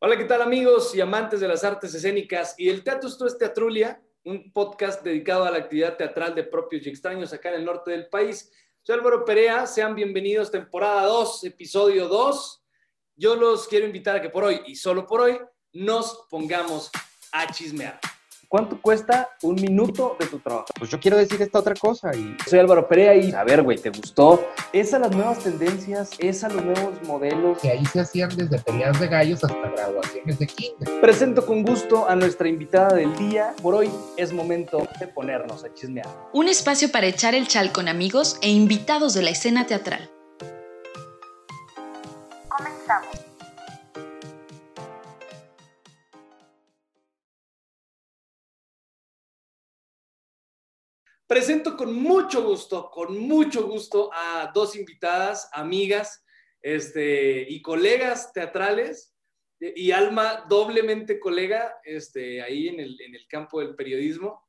Hola, ¿qué tal amigos y amantes de las artes escénicas y el teatro? Esto es Teatrulia, un podcast dedicado a la actividad teatral de propios y extraños acá en el norte del país. Soy Álvaro Perea, sean bienvenidos temporada 2, episodio 2. Yo los quiero invitar a que por hoy y solo por hoy nos pongamos a chismear. ¿Cuánto cuesta un minuto de tu trabajo? Pues yo quiero decir esta otra cosa y... Soy Álvaro Perea y a ver, güey, ¿te gustó? ¿Es a las nuevas tendencias? ¿Es a los nuevos modelos? Que ahí se hacían desde peleas de gallos hasta graduaciones de kinder. Presento con gusto a nuestra invitada del día. Por hoy es momento de ponernos a chismear. Un espacio para echar el chal con amigos e invitados de la escena teatral. Comenzamos. Presento con mucho gusto, con mucho gusto a dos invitadas, amigas este, y colegas teatrales y Alma doblemente colega este, ahí en el, en el campo del periodismo.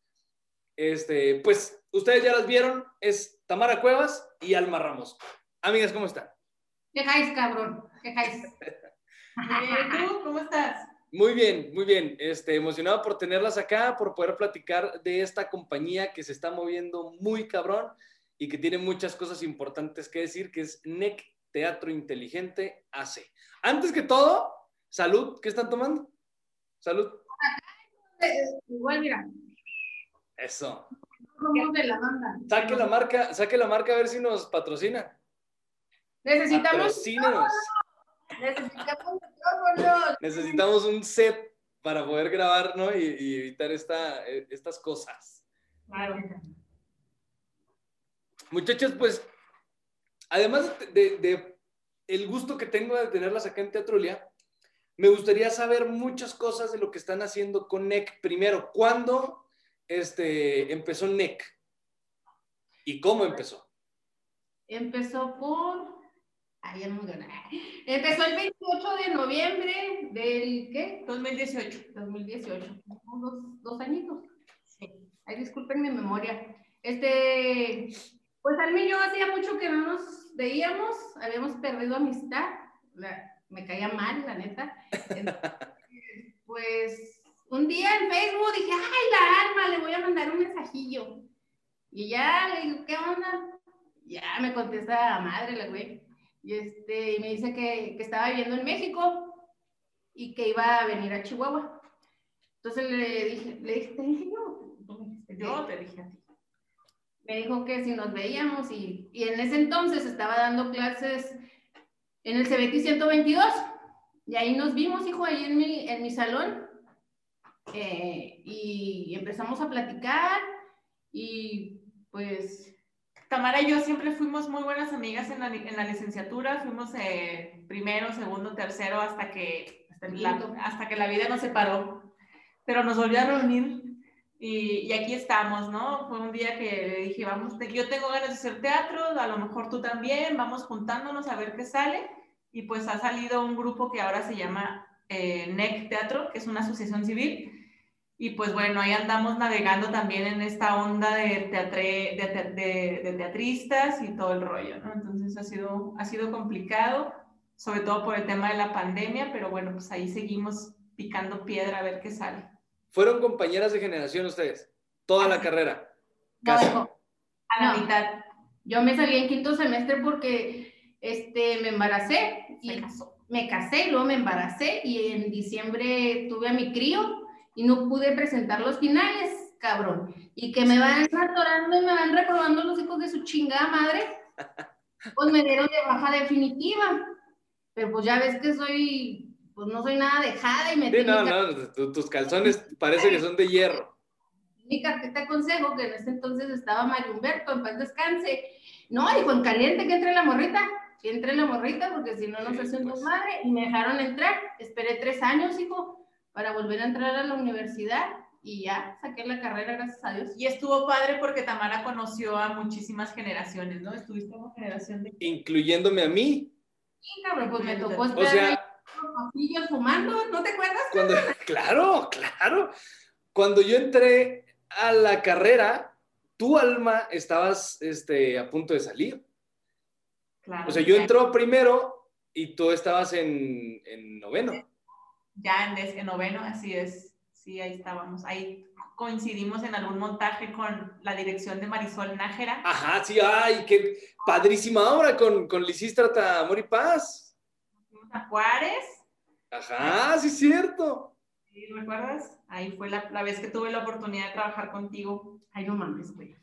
Este, pues ustedes ya las vieron, es Tamara Cuevas y Alma Ramos. Amigas, ¿cómo están? ¿Qué jais, cabrón? ¿Qué jais? ¿Tú cómo estás? Muy bien, muy bien. Este, emocionado por tenerlas acá, por poder platicar de esta compañía que se está moviendo muy cabrón y que tiene muchas cosas importantes que decir, que es NEC Teatro Inteligente AC. Antes que todo, salud. ¿Qué están tomando? Salud. Igual, mira, Eso. Saque la marca, saque la marca a ver si nos patrocina. Necesitamos, Patrocínenos. Necesitamos micrófonos. Necesitamos un set para poder grabar, ¿no? Y, y evitar esta, eh, estas cosas. Claro. Muchachos, pues, además de, de el gusto que tengo de tenerlas acá en Teatrulia, me gustaría saber muchas cosas de lo que están haciendo con NEC. Primero, ¿cuándo este, empezó NEC? ¿Y cómo empezó? Empezó por. Ay, ya no me gané. Empezó el 28 de noviembre del. ¿Qué? 2018. 2018. Como Dos, dos añitos. Sí. Ay, disculpen mi memoria. Este. Pues Alma y yo hacía mucho que no nos veíamos. Habíamos perdido amistad. La- me caía mal, la neta. Entonces, pues un día en Facebook dije, ay, la alma, le voy a mandar un mensajillo. Y ya le digo, ¿qué onda? Ya me contesta madre la güey. Y, este, y me dice que, que estaba viviendo en México y que iba a venir a Chihuahua. Entonces le dije, le dije, te dije yo. Yo te dije a ti. me dijo que si nos veíamos y, y en ese entonces estaba dando clases en el CBT 122 y ahí nos vimos, hijo, ahí en mi, en mi salón eh, y empezamos a platicar y pues Tamara y yo siempre fuimos muy buenas amigas en la, en la licenciatura. Fuimos eh, primero, segundo, tercero, hasta que, hasta, la, hasta que la vida nos separó. Pero nos volvió a reunir y, y aquí estamos, ¿no? Fue un día que le dije, vamos, te- yo tengo ganas de hacer teatro, a lo mejor tú también, vamos juntándonos a ver qué sale. Y pues ha salido un grupo que ahora se llama eh, NEC Teatro, que es una asociación civil. Y pues bueno, ahí andamos navegando también en esta onda de, teatre, de, te- de- de teatristas y todo el rollo, ¿no? Entonces ha sido, ha sido complicado, sobre todo por el tema de la pandemia, pero bueno, pues ahí seguimos picando piedra a ver qué sale. ¿Fueron compañeras de generación ustedes? Toda la carrera. no, Casi. hijo, A la No. mitad yo me salí en quinto semestre porque este, me embaracé y me casé, luego me embaracé y en diciembre tuve a mi crío y no pude presentar los finales, cabrón. Y que me van atorando y me van reprobando los hijos de su chingada madre, pues me dieron de baja definitiva. Pero pues ya ves que soy, pues no soy nada dejada y me Sí, no, no, tu- tus calzones parece que son de hierro. mi carpeta de consejo, que en ese entonces estaba Mario Humberto, en paz descanse. No, dijo, en caliente que entre la morrita, que entre la morrita, porque si no hace un pues. madre. Y me dejaron entrar. Esperé tres años, hijo, para volver a entrar a la universidad. Y ya saqué la carrera, gracias a Dios. Y estuvo padre porque Tamara conoció a muchísimas generaciones, ¿no? Estuviste como generación de... Incluyéndome a mí. Sí, cabrón, pues me tocó O estar ahí sea, pasillos fumando, ¿no te acuerdas? cuando, claro, claro. Cuando yo entré a la carrera, tu alma estabas este, a punto de salir. Claro. O sea, yo entró primero y tú estabas en, en noveno. Ya en, des- en noveno, así es. Sí, ahí estábamos. Ahí coincidimos en algún montaje con la dirección de Marisol Nájera. Ajá, sí, ay, qué padrísima obra con, con Lisístrata Amor y Paz. Fuimos a Juárez, Ajá, sí, es cierto. ¿sí ¿recuerdas? Ahí fue la, la vez que tuve la oportunidad de trabajar contigo. Ay, no mames, güey.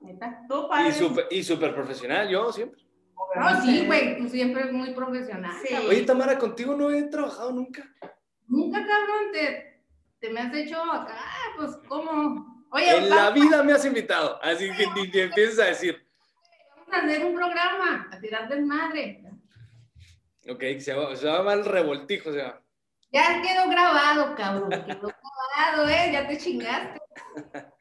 Neta. Tú, padre. Y súper y súper profesional, yo siempre. No, sí, güey, tú siempre es muy profesional. Sí. Oye, Tamara, contigo no he trabajado nunca. Nunca, cabrón, te, te me has hecho acá, pues, ¿cómo? Oye, En va- la vida me has invitado, así que ni te empieces a decir. vamos a hacer un programa, a tirar del madre. Ok, se llama, se llama el revoltijo, o sea. Ya quedó grabado, cabrón, quedó grabado, ¿eh? Ya te chingaste.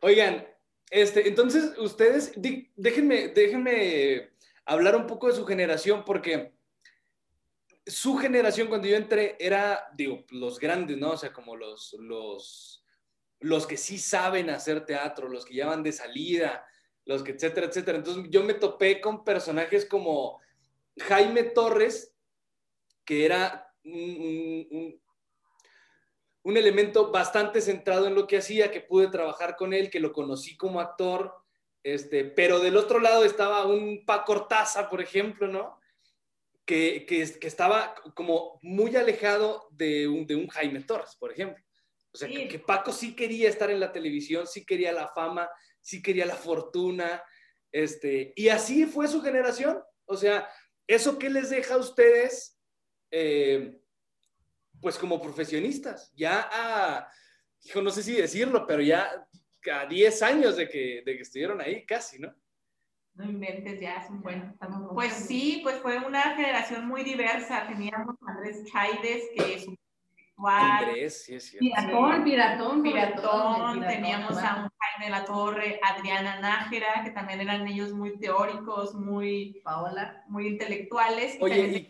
Oigan, este, entonces ustedes, déjenme, déjenme hablar un poco de su generación, porque su generación cuando yo entré era, digo, los grandes, ¿no? O sea, como los, los, los que sí saben hacer teatro, los que ya van de salida, los que, etcétera, etcétera. Entonces yo me topé con personajes como Jaime Torres, que era un, un- un- elemento bastante centrado en lo que hacía, que pude trabajar con él, que lo conocí como actor, este, pero del otro lado estaba un Paco Cortaza, por ejemplo, ¿no? Que, que, que estaba como muy alejado de un, de un Jaime Torres, por ejemplo. O sea, Sí. que, que Paco sí quería estar en la televisión, sí quería la fama, sí quería la fortuna, este, y así fue su generación. O sea, ¿eso qué les deja a ustedes? eh, pues como profesionistas, ya a, hijo, no sé si decirlo, pero ya a 10 años de que, de que estuvieron ahí, casi, ¿no? No inventes, ya es un buen. Estamos Pues sí, pues fue una generación muy diversa. Teníamos a Andrés Chaides, que es un intelectual, Andrés, sí es cierto. Piratón, piratón, Piratón, teníamos a un Jaime La Torre, Adriana Nájera, que también eran ellos muy teóricos, muy, Paola. muy intelectuales. Y Oye, también y,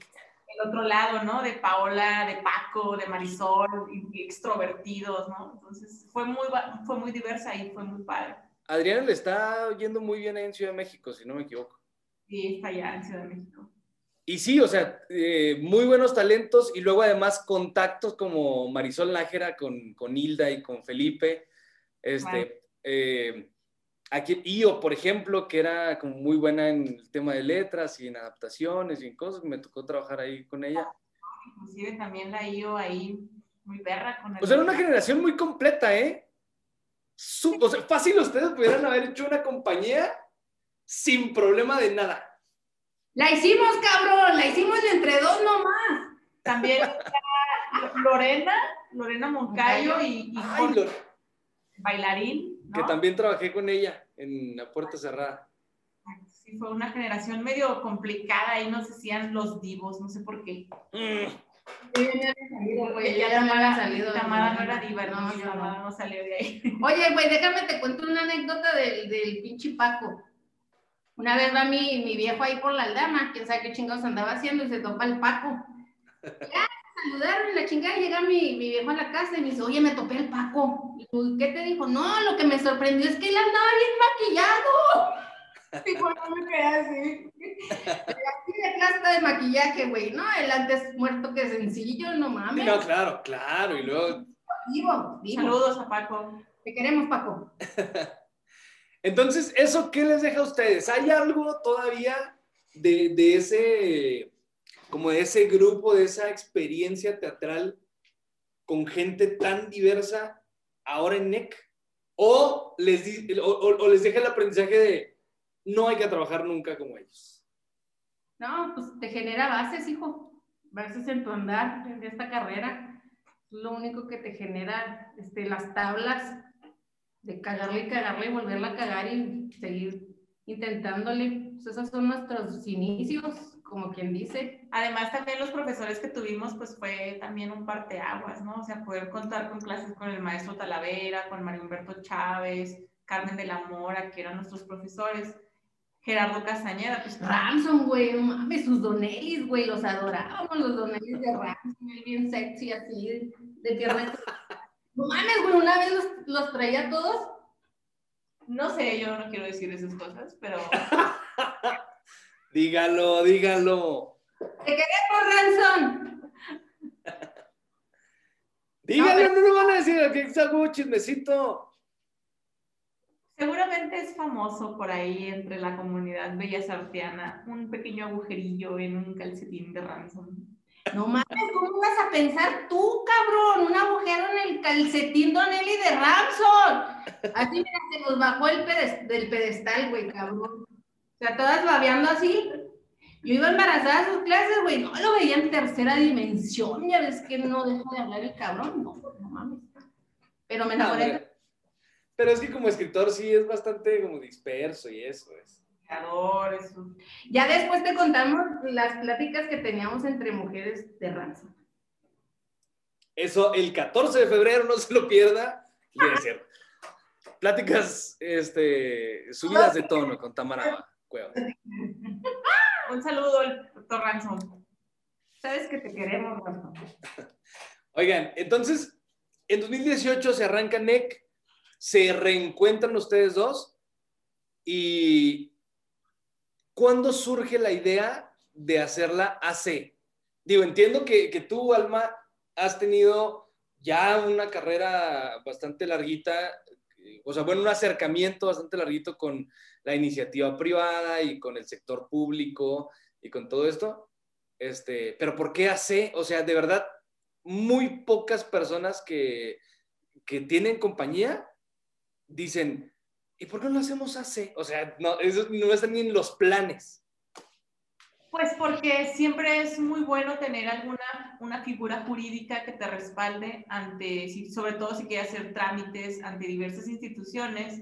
el otro lado, ¿no? De Paola, de Paco, de Marisol, y- y extrovertidos, ¿no? Entonces fue muy, fue muy diversa y fue muy padre. Adriana le está yendo muy bien ahí en Ciudad de México, si no me equivoco. Y está allá en Ciudad de México. Y sí, o sea, eh, muy buenos talentos y luego además contactos como Marisol Nájera con, con Hilda y con Felipe. Este, eh, aquí, Io, por ejemplo, que era como muy buena en el tema de letras y en adaptaciones y en cosas, me tocó trabajar ahí con ella. Inclusive también la IO ahí muy perra con el... O sea, era una generación muy completa, ¿eh? Su- o sea, fácil ustedes pudieran haber hecho una compañía sin problema de nada. La hicimos, cabrón, la hicimos entre dos nomás. También está Lorena, Lorena Moncayo y, y Ay, Jorge, lo- bailarín, que también trabajé con ella en la puerta cerrada. Sí, fue una generación medio complicada, ahí nos decían los divos, no sé por qué. Mm. Tamara, no era diva, No, no, Tamara no. no salió de ahí. Oye, güey, déjame te cuento una anécdota del, del pinche Paco. Una vez va mi, mi viejo ahí por la aldama, quién sabe qué chingados andaba haciendo y se topa el Paco. Ya, saludaron y la chingada, llega mi, mi viejo a la casa y me dice, oye, me topé al Paco. Y tú, ¿qué te dijo? No, lo que me sorprendió es que él andaba bien maquillado. Dijo, no me quedé así. Así de clase de maquillaje, güey. No, él antes muerto que sencillo, no mames. No, claro, claro. Y luego, Vivo, vivo. Saludos a Paco. Te queremos, Paco. entonces, ¿eso qué les deja a ustedes? ¿Hay algo todavía de, de ese, como de ese grupo, de esa experiencia teatral con gente tan diversa ahora en NEC? ¿O les, di- o, o- o les deja el aprendizaje de no hay que trabajar nunca como ellos? No, pues te genera bases, hijo. Bases en tu andar en esta carrera. Lo único que te genera este, las tablas de cagarle y cagarle y volverla a cagar y seguir intentándole. Pues esos son nuestros inicios, como quien dice. Además, también los profesores que tuvimos, pues fue también un parteaguas, ¿no? O sea, poder contar con clases con el maestro Talavera, con Mario Humberto Chávez, Carmen de la Mora, que eran nuestros profesores, Gerardo Castañeda, pues Ramson, güey, no mames, sus donelis, güey, los adorábamos, los donelis de Ramson, él bien sexy, así, de, de pierna. No mames, güey, una vez los, los traía todos no sé, yo no quiero decir esas cosas, pero Dígalo, dígalo. ¡Te queremos, Ransom! Díganle, no, no, van a decir que está un chismecito. Seguramente es famoso por ahí entre la comunidad bellasartiana un pequeño agujerillo en un calcetín de ransom. No mames, ¿cómo vas a pensar tú, cabrón? Un agujero en el calcetín Don Eli de Ramson. Así, mira, se nos bajó el del pedestal, güey, cabrón. O sea, todas babeando así. Yo iba embarazada a sus clases, güey. No lo veía en tercera dimensión. Ya ves que no deja de hablar el cabrón. No, no mames. Pero me enamoré. Pero es que como escritor sí es bastante como disperso y eso es. Eso. Ya después te contamos las pláticas que teníamos entre mujeres de ransom. Eso el 14 de febrero, no se lo pierda. cierto. Pláticas este, subidas de tono con Tamara Cueva. Un saludo al doctor Ransom. Sabes que te queremos, Ransom. Oigan, entonces, en 2018 se arranca NEC, se reencuentran ustedes dos y ¿cuándo surge la idea de hacerla AC? Digo, entiendo que, que tú, Alma, has tenido ya una carrera bastante larguita, o sea, bueno, un acercamiento bastante larguito con la iniciativa privada y con el sector público y con todo esto. Este, pero ¿por qué AC? O sea, de verdad, muy pocas personas que, que tienen compañía dicen, ¿y por qué no hacemos AC? O sea, no, eso no está ni en los planes. Pues porque siempre es muy bueno tener alguna una figura jurídica que te respalde ante, sobre todo si quieres hacer trámites ante diversas instituciones,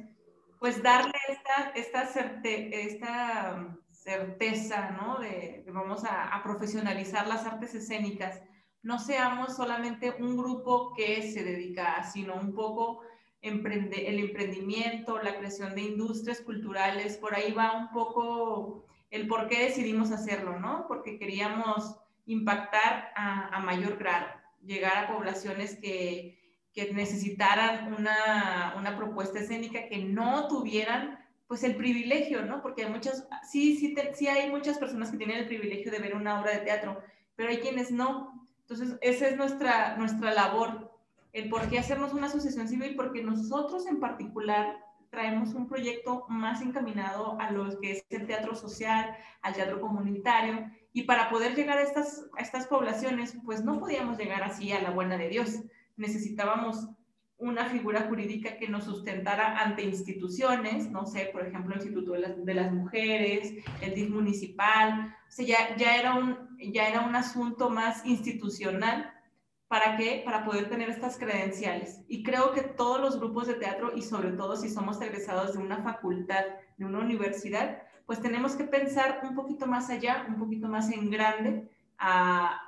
pues darle esta, esta, esta certeza, ¿no? De, vamos a, a, profesionalizar las artes escénicas. No seamos solamente un grupo que se dedica, sino un poco el emprendimiento, la creación de industrias culturales, por ahí va un poco el por qué decidimos hacerlo, ¿no? Porque queríamos impactar a, mayor grado, llegar a poblaciones que, que necesitaran una, una, propuesta escénica, que no tuvieran pues el privilegio, ¿no? Porque hay muchas, sí, sí, sí hay muchas personas que tienen el privilegio de ver una obra de teatro, pero hay quienes no. Entonces, esa es nuestra, nuestra labor, el por qué hacernos una asociación civil, porque nosotros en particular traemos un proyecto más encaminado a lo que es el teatro social, al teatro comunitario, y para poder llegar a estas, a estas poblaciones, pues no podíamos llegar así a la buena de Dios. Necesitábamos una figura jurídica que nos sustentara ante instituciones, no sé, por ejemplo, el Instituto de las, de las Mujeres, el DIF municipal, o sea, ya, ya, era un, ya era un asunto más institucional ¿Para qué? Para poder tener estas credenciales. Y creo que todos los grupos de teatro, y sobre todo si somos egresados de una facultad, de una universidad, pues tenemos que pensar un poquito más allá, un poquito más en grande, a,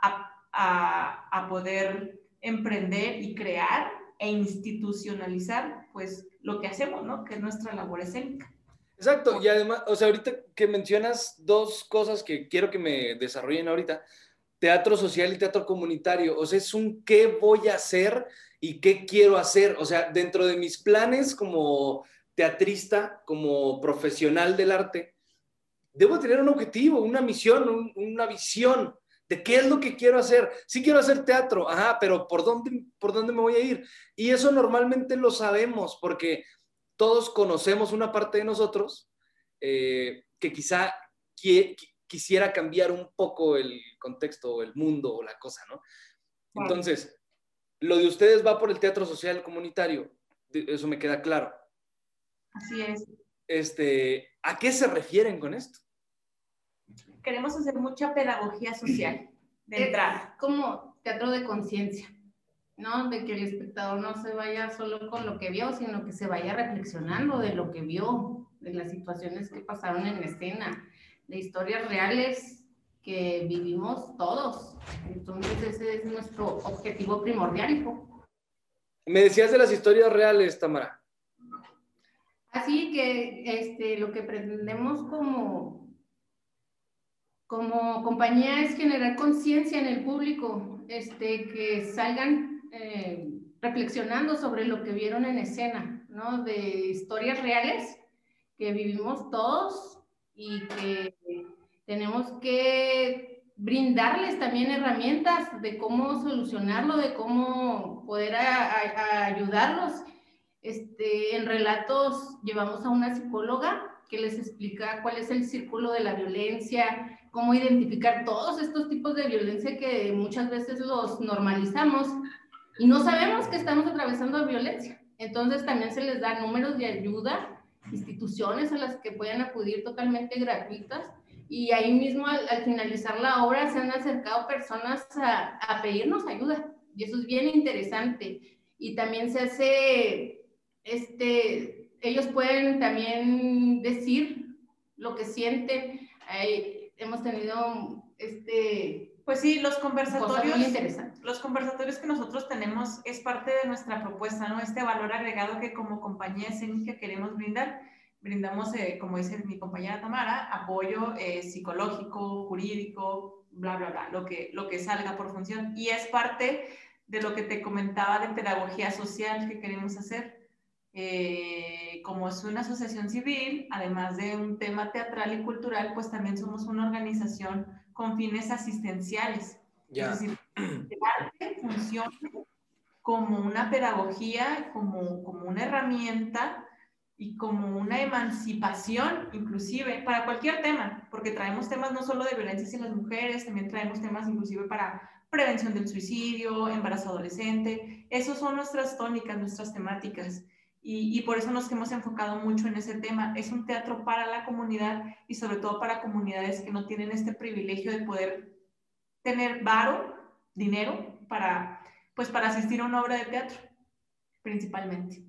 a, a poder emprender y crear e institucionalizar, pues, lo que hacemos, ¿no? Que es nuestra labor escénica. Exacto, y además, o sea, ahorita que mencionas dos cosas que quiero que me desarrollen ahorita, teatro social y teatro comunitario. O sea, es un qué voy a hacer y qué quiero hacer. O sea, dentro de mis planes como teatrista, como profesional del arte, debo tener un objetivo, una misión, una visión de qué es lo que quiero hacer. Sí quiero hacer teatro, ajá, pero ¿por dónde, por dónde me voy a ir? Y eso normalmente lo sabemos porque todos conocemos una parte de nosotros eh, que quizá quisiera cambiar un poco el contexto o el mundo o la cosa, ¿no? Entonces, lo de ustedes va por el teatro social comunitario, eso me queda claro. Así es. Este, ¿A qué se refieren con esto? Queremos hacer mucha pedagogía social de entrada. Como teatro de conciencia, ¿no? De que el espectador no se vaya solo con lo que vio, sino que se vaya reflexionando de lo que vio, de las situaciones que pasaron en la escena, de historias reales que vivimos todos. Entonces ese es nuestro objetivo primordial. Me decías de las historias reales, Tamara. Así que este, lo que pretendemos como, como compañía es generar conciencia en el público, este, que salgan eh, reflexionando sobre lo que vieron en escena, ¿no? De historias reales que vivimos todos y que tenemos que brindarles también herramientas de cómo solucionarlo, de cómo poder ayudarlos. Este, en relatos llevamos a una psicóloga que les explica cuál es el círculo de la violencia, cómo identificar todos estos tipos de violencia que muchas veces los normalizamos y no sabemos que estamos atravesando violencia. Entonces también se les da números de ayuda, instituciones a las que puedan acudir totalmente gratuitas y ahí mismo al, finalizar la obra se han acercado personas a, a, pedirnos ayuda y eso es bien interesante y también se hace, este, ellos pueden también decir lo que sienten. hemos tenido este, pues sí, los conversatorios, los conversatorios que nosotros tenemos es parte de nuestra propuesta, ¿no? Este valor agregado que como compañía escénica queremos brindar. Brindamos, eh, como dice mi compañera Tamara, apoyo eh, psicológico, jurídico, bla, bla, bla, lo que, lo que salga por función. Y es parte de lo que te comentaba de pedagogía social que queremos hacer. Eh, como es una asociación civil, además de un tema teatral y cultural, pues también somos una organización con fines asistenciales. Es decir, el arte funciona como una pedagogía, como, como una herramienta y como una emancipación, inclusive, para cualquier tema, porque traemos temas no solo de violencia en las mujeres, también traemos temas inclusive para prevención del suicidio, embarazo adolescente. Esas son nuestras tónicas, nuestras temáticas. Y, por eso nos hemos enfocado mucho en ese tema. Es un teatro para la comunidad y sobre todo para comunidades que no tienen este privilegio de poder tener varo, dinero, para, pues para asistir a una obra de teatro, principalmente.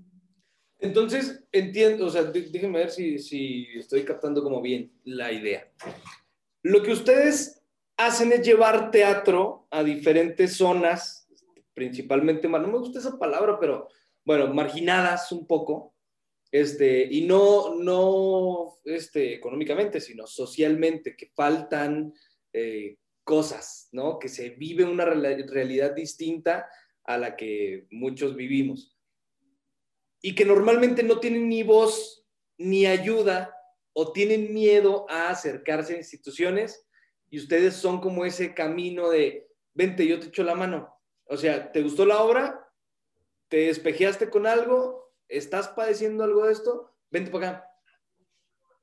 Entonces, entiendo, o sea, déjenme ver si, estoy captando como bien la idea. Lo que ustedes hacen es llevar teatro a diferentes zonas, principalmente, no me gusta esa palabra, pero bueno, marginadas un poco, este, y no, no este, económicamente, sino socialmente, que faltan eh, cosas, ¿no? Que se vive una realidad distinta a la que muchos vivimos. Y que normalmente no tienen ni voz ni ayuda o tienen miedo a acercarse a instituciones y ustedes son como ese camino de, vente, yo te echo la mano. O sea, ¿te gustó la obra? te despejeaste con algo, estás padeciendo algo de esto, vente para acá.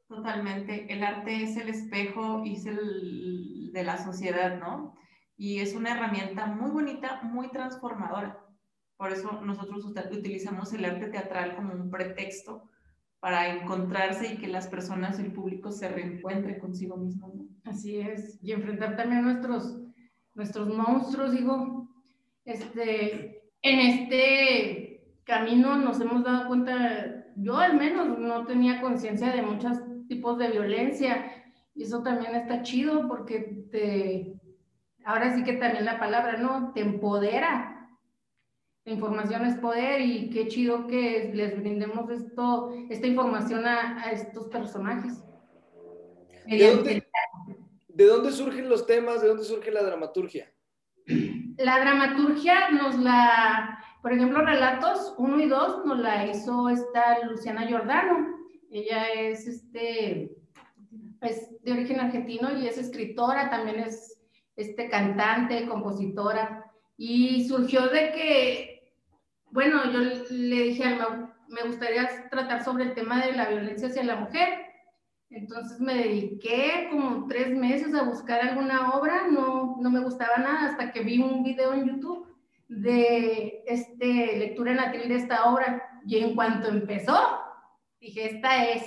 Totalmente. El arte es el espejo y es el de la sociedad, ¿no? Y es una herramienta muy bonita, muy transformadora. Por eso nosotros utilizamos el arte teatral como un pretexto para encontrarse y que las personas, el público se reencuentre consigo mismo. ¿no? Así es. Y enfrentar también nuestros, nuestros monstruos, digo, este, en este camino nos hemos dado cuenta, yo al menos no tenía conciencia de muchos tipos de violencia y eso también está chido porque te, ahora sí que también la palabra, ¿no? Te empodera. La información es poder y qué chido que les brindemos esto, esta información a, estos personajes. ¿De dónde, ¿De dónde surgen los temas? ¿De dónde surge la dramaturgia? La dramaturgia nos la, por ejemplo, relatos 1 y 2 nos la hizo esta Luciana Giordano. Ella es, este, es de origen argentino y es escritora, también es este, cantante, compositora. Y surgió de que, bueno, yo le dije, me gustaría tratar sobre el tema de la violencia hacia la mujer entonces me dediqué como tres meses a buscar alguna obra, no, no me gustaba nada hasta que vi un video en YouTube de este, lectura en atril de esta obra y en cuanto empezó, dije, esta es.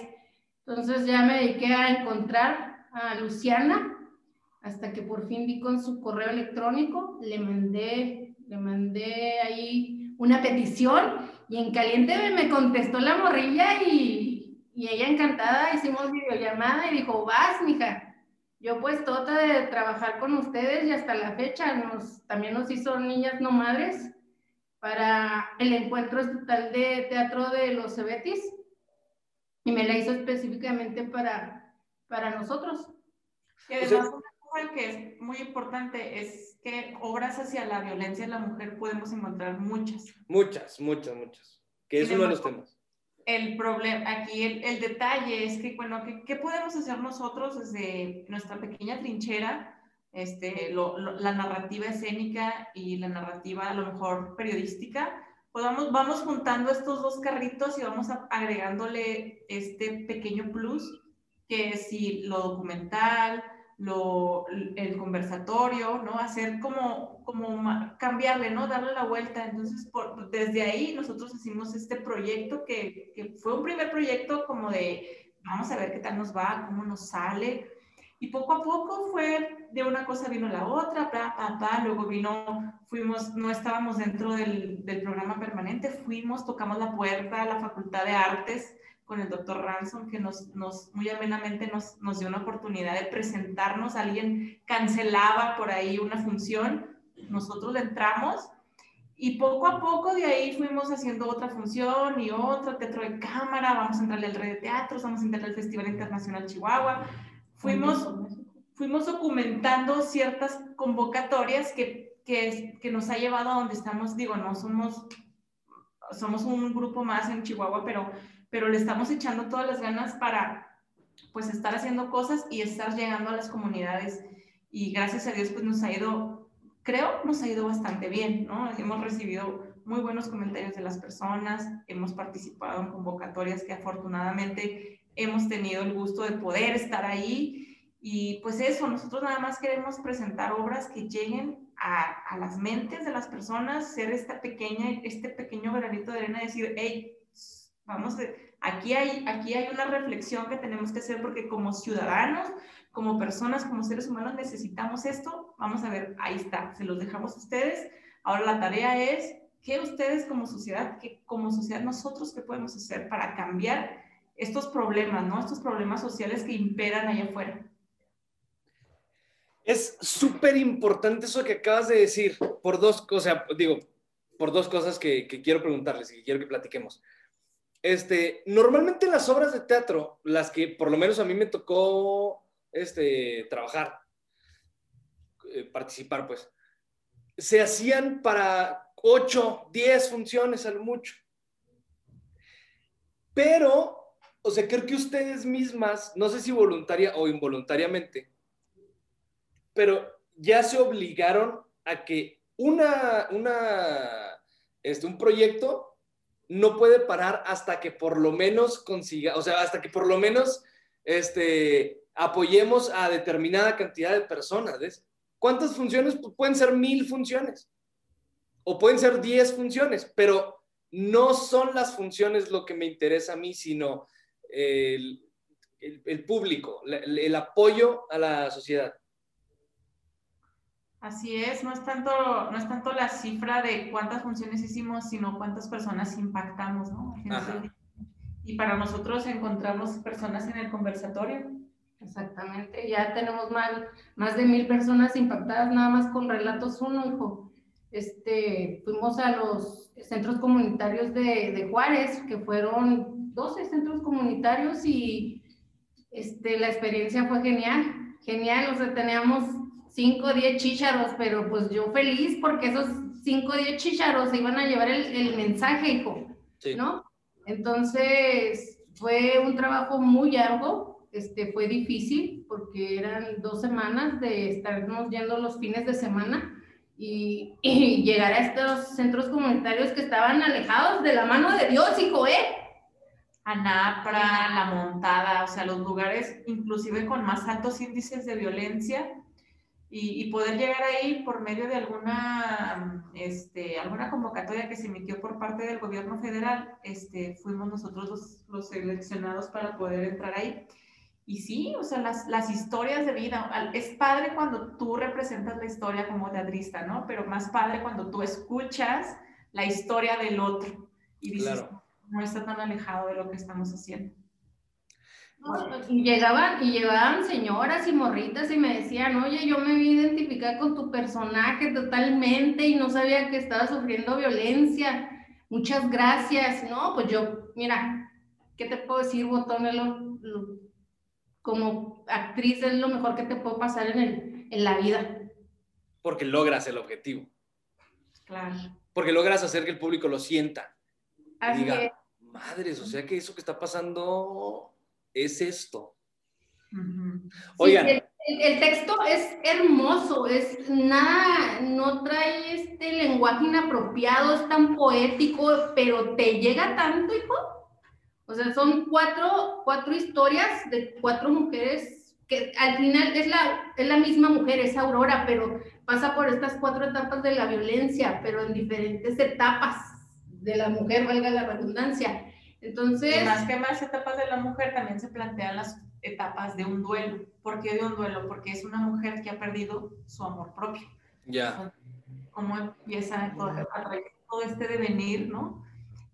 Entonces ya me dediqué a encontrar a Luciana hasta que por fin vi con su correo electrónico, le mandé, le mandé ahí una petición y en caliente me contestó la morrilla y y ella encantada, hicimos videollamada y dijo, vas, mija. Yo pues tota de trabajar con ustedes y hasta la fecha nos, también nos hizo Niñas No Madres para el encuentro estatal de teatro de los Cebetis y me la hizo específicamente para, para nosotros. Y además una que es muy importante es que obras hacia la violencia de la mujer podemos encontrar muchas. Muchas, muchas, muchas. Que es uno de los temas el problema, aquí el, el, detalle es que, bueno, ¿qué, ¿qué, podemos hacer nosotros desde nuestra pequeña trinchera este, la narrativa escénica y la narrativa a lo mejor periodística, pues vamos, vamos juntando estos dos carritos y vamos agregándole este pequeño plus, que es si lo documental, lo, el conversatorio, ¿no? Hacer como, como cambiarle, ¿no? Darle la vuelta. Entonces, desde ahí nosotros hicimos este proyecto que, que, fue un primer proyecto como de, vamos a ver qué tal nos va, cómo nos sale. Y poco a poco fue, de una cosa vino la otra, pa, pa, pa, luego vino, fuimos, no estábamos dentro del, del programa permanente, fuimos, tocamos la puerta a la Facultad de Artes, con el doctor Ransom, que nos, nos muy amenamente nos, nos, dio una oportunidad de presentarnos. Alguien cancelaba por ahí una función, nosotros entramos y poco a poco de ahí fuimos haciendo otra función y otra, teatro de cámara, vamos a entrarle al Red de Teatros, vamos a entrar al Festival Internacional Chihuahua. Fuimos, fuimos documentando ciertas convocatorias que, que, que nos ha llevado a donde estamos. Digo, no somos, somos un grupo más en Chihuahua, pero pero le estamos echando todas las ganas para pues estar haciendo cosas y estar llegando a las comunidades y gracias a Dios pues nos ha ido, creo, nos ha ido bastante bien, ¿no? Hemos recibido muy buenos comentarios de las personas, hemos participado en convocatorias que afortunadamente hemos tenido el gusto de poder estar ahí y pues eso, nosotros nada más queremos presentar obras que lleguen a, las mentes de las personas, ser esta pequeña, este pequeño granito de arena, decir, hey, Vamos, aquí hay, aquí hay una reflexión que tenemos que hacer porque como ciudadanos, como personas, como seres humanos necesitamos esto. Vamos a ver, ahí está, se los dejamos a ustedes. Ahora la tarea es que ustedes como sociedad, que como sociedad nosotros qué podemos hacer para cambiar estos problemas, ¿no? Estos problemas sociales que imperan allá afuera. Es súper importante eso que acabas de decir, por dos cosas, digo, por dos cosas que, que quiero preguntarles y quiero que platiquemos. Este, normalmente las obras de teatro, las que por lo menos a mí me tocó este, trabajar, eh, participar, pues, se hacían para 8, 10 funciones a lo mucho. Pero, o sea, creo que ustedes mismas, no sé si voluntaria o involuntariamente, pero ya se obligaron a que una, una, este, un proyecto no puede parar hasta que por lo menos consiga, o sea, hasta que por lo menos este, apoyemos a determinada cantidad de personas. ¿ves? ¿Cuántas funciones? Pues pueden ser mil funciones o pueden ser diez funciones, pero no son las funciones lo que me interesa a mí, sino el, público, el apoyo a la sociedad. Así es, no es, tanto, no es tanto la cifra de cuántas funciones hicimos, sino cuántas personas impactamos, ¿no? Y para nosotros encontramos personas en el conversatorio. Exactamente, ya tenemos más, más de mil personas impactadas nada más con Relatos Uno, hijo. Este, fuimos a los centros comunitarios de, de Juárez, que fueron 12 centros comunitarios y este, la experiencia fue genial, genial, o sea, teníamos 5 o 10 chícharos, pero pues yo feliz porque esos 5 o 10 chícharos se iban a llevar el, el mensaje, hijo, ¿no? Entonces, fue un trabajo muy largo, este, fue difícil porque eran dos semanas de estarnos yendo los fines de semana y, y, llegar a estos centros comunitarios que estaban alejados de la mano de Dios, hijo, ¿eh? Anapra, La Montada, o sea, los lugares inclusive con más altos índices de violencia y, poder llegar ahí por medio de alguna, este, alguna convocatoria que se emitió por parte del gobierno federal, este, fuimos nosotros los, los seleccionados para poder entrar ahí. Y sí, o sea, las, las, historias de vida, es padre cuando tú representas la historia como teatrista, ¿no? Pero más padre cuando tú escuchas la historia del otro y dices, no está tan alejado de lo que estamos haciendo. Y llegaban, y llegaban señoras y morritas y me decían, oye, yo me vi identificar con tu personaje totalmente y no sabía que estaba sufriendo violencia. Muchas gracias. No, pues yo, mira, ¿qué te puedo decir, Botón? como actriz es lo mejor que te puede pasar en, el, en la vida. Porque logras el objetivo. Claro. Porque logras hacer que el público lo sienta. Así diga, madres, o sea que eso que está pasando es esto. Oigan. el, el, el texto es hermoso, es nada, no trae este lenguaje inapropiado, es tan poético, pero te llega tanto, hijo. O sea, son cuatro, cuatro historias de cuatro mujeres que al final es la, es la misma mujer, es Aurora, pero pasa por estas cuatro etapas de la violencia, pero en diferentes etapas de la mujer, valga la redundancia. Entonces... Y más que más etapas de la mujer, también se plantean las etapas de un duelo. ¿Por qué de un duelo? Porque es una mujer que ha perdido su amor propio. Ya. Cómo empieza todo, todo este devenir, ¿no?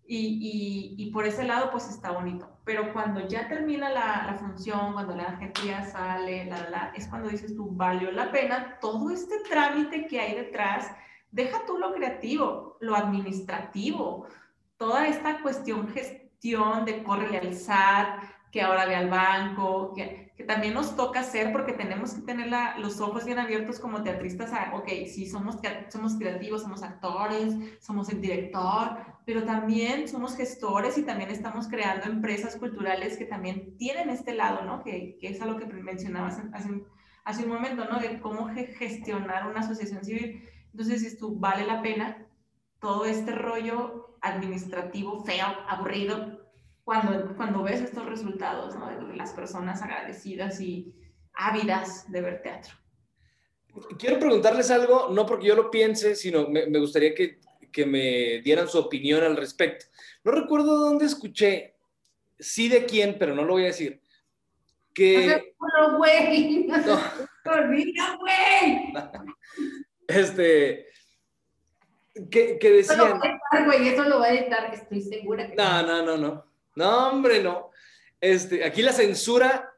Y, y, y, por ese lado, pues está bonito. Pero cuando ya termina la, la función, cuando la gente ya sale, la, la, es cuando dices tú, valió la pena todo este trámite que hay detrás. Deja tú lo creativo, lo administrativo, toda esta cuestión gestión de córrele al SAT, que ahora ve al banco, que, que también nos toca hacer porque tenemos que tener la, los ojos bien abiertos como teatristas a, ok, sí, somos, somos creativos, somos actores, somos el director, pero también somos gestores y también estamos creando empresas culturales que también tienen este lado, ¿no? Que, que es algo que mencionabas hace, hace un momento, ¿no? De cómo gestionar una asociación civil. Entonces, esto vale la pena todo este rollo administrativo feo, aburrido, cuando, cuando ves estos resultados, ¿no? De las personas agradecidas y ávidas de ver teatro. Quiero preguntarles algo, no porque yo lo piense, sino me, me gustaría que, que, me dieran su opinión al respecto. No recuerdo dónde escuché, sí de quién, pero no lo voy a decir. Que... No, güey. No. Olvida, güey. Este, que, que decían... Eso lo va a editar, güey, eso lo va a editar, estoy segura. Que no, no, no, no. No, hombre, no. Este, aquí la censura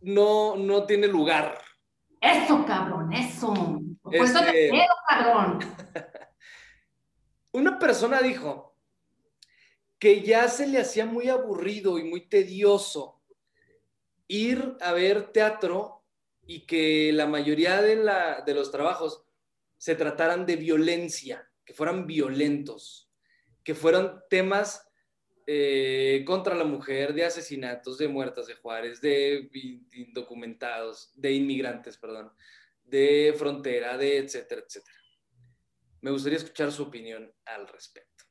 no, no tiene lugar. Eso, cabrón, eso. Por eso te Este- quedo, cabrón. Una persona dijo que ya se le hacía muy aburrido y muy tedioso ir a ver teatro y que la mayoría de, la, de los trabajos se trataran de violencia, que fueran violentos, que fueran temas eh, contra la mujer, de asesinatos, de muertas de Juárez, de indocumentados, de inmigrantes, perdón, de frontera, de etcétera, etcétera. Me gustaría escuchar su opinión al respecto.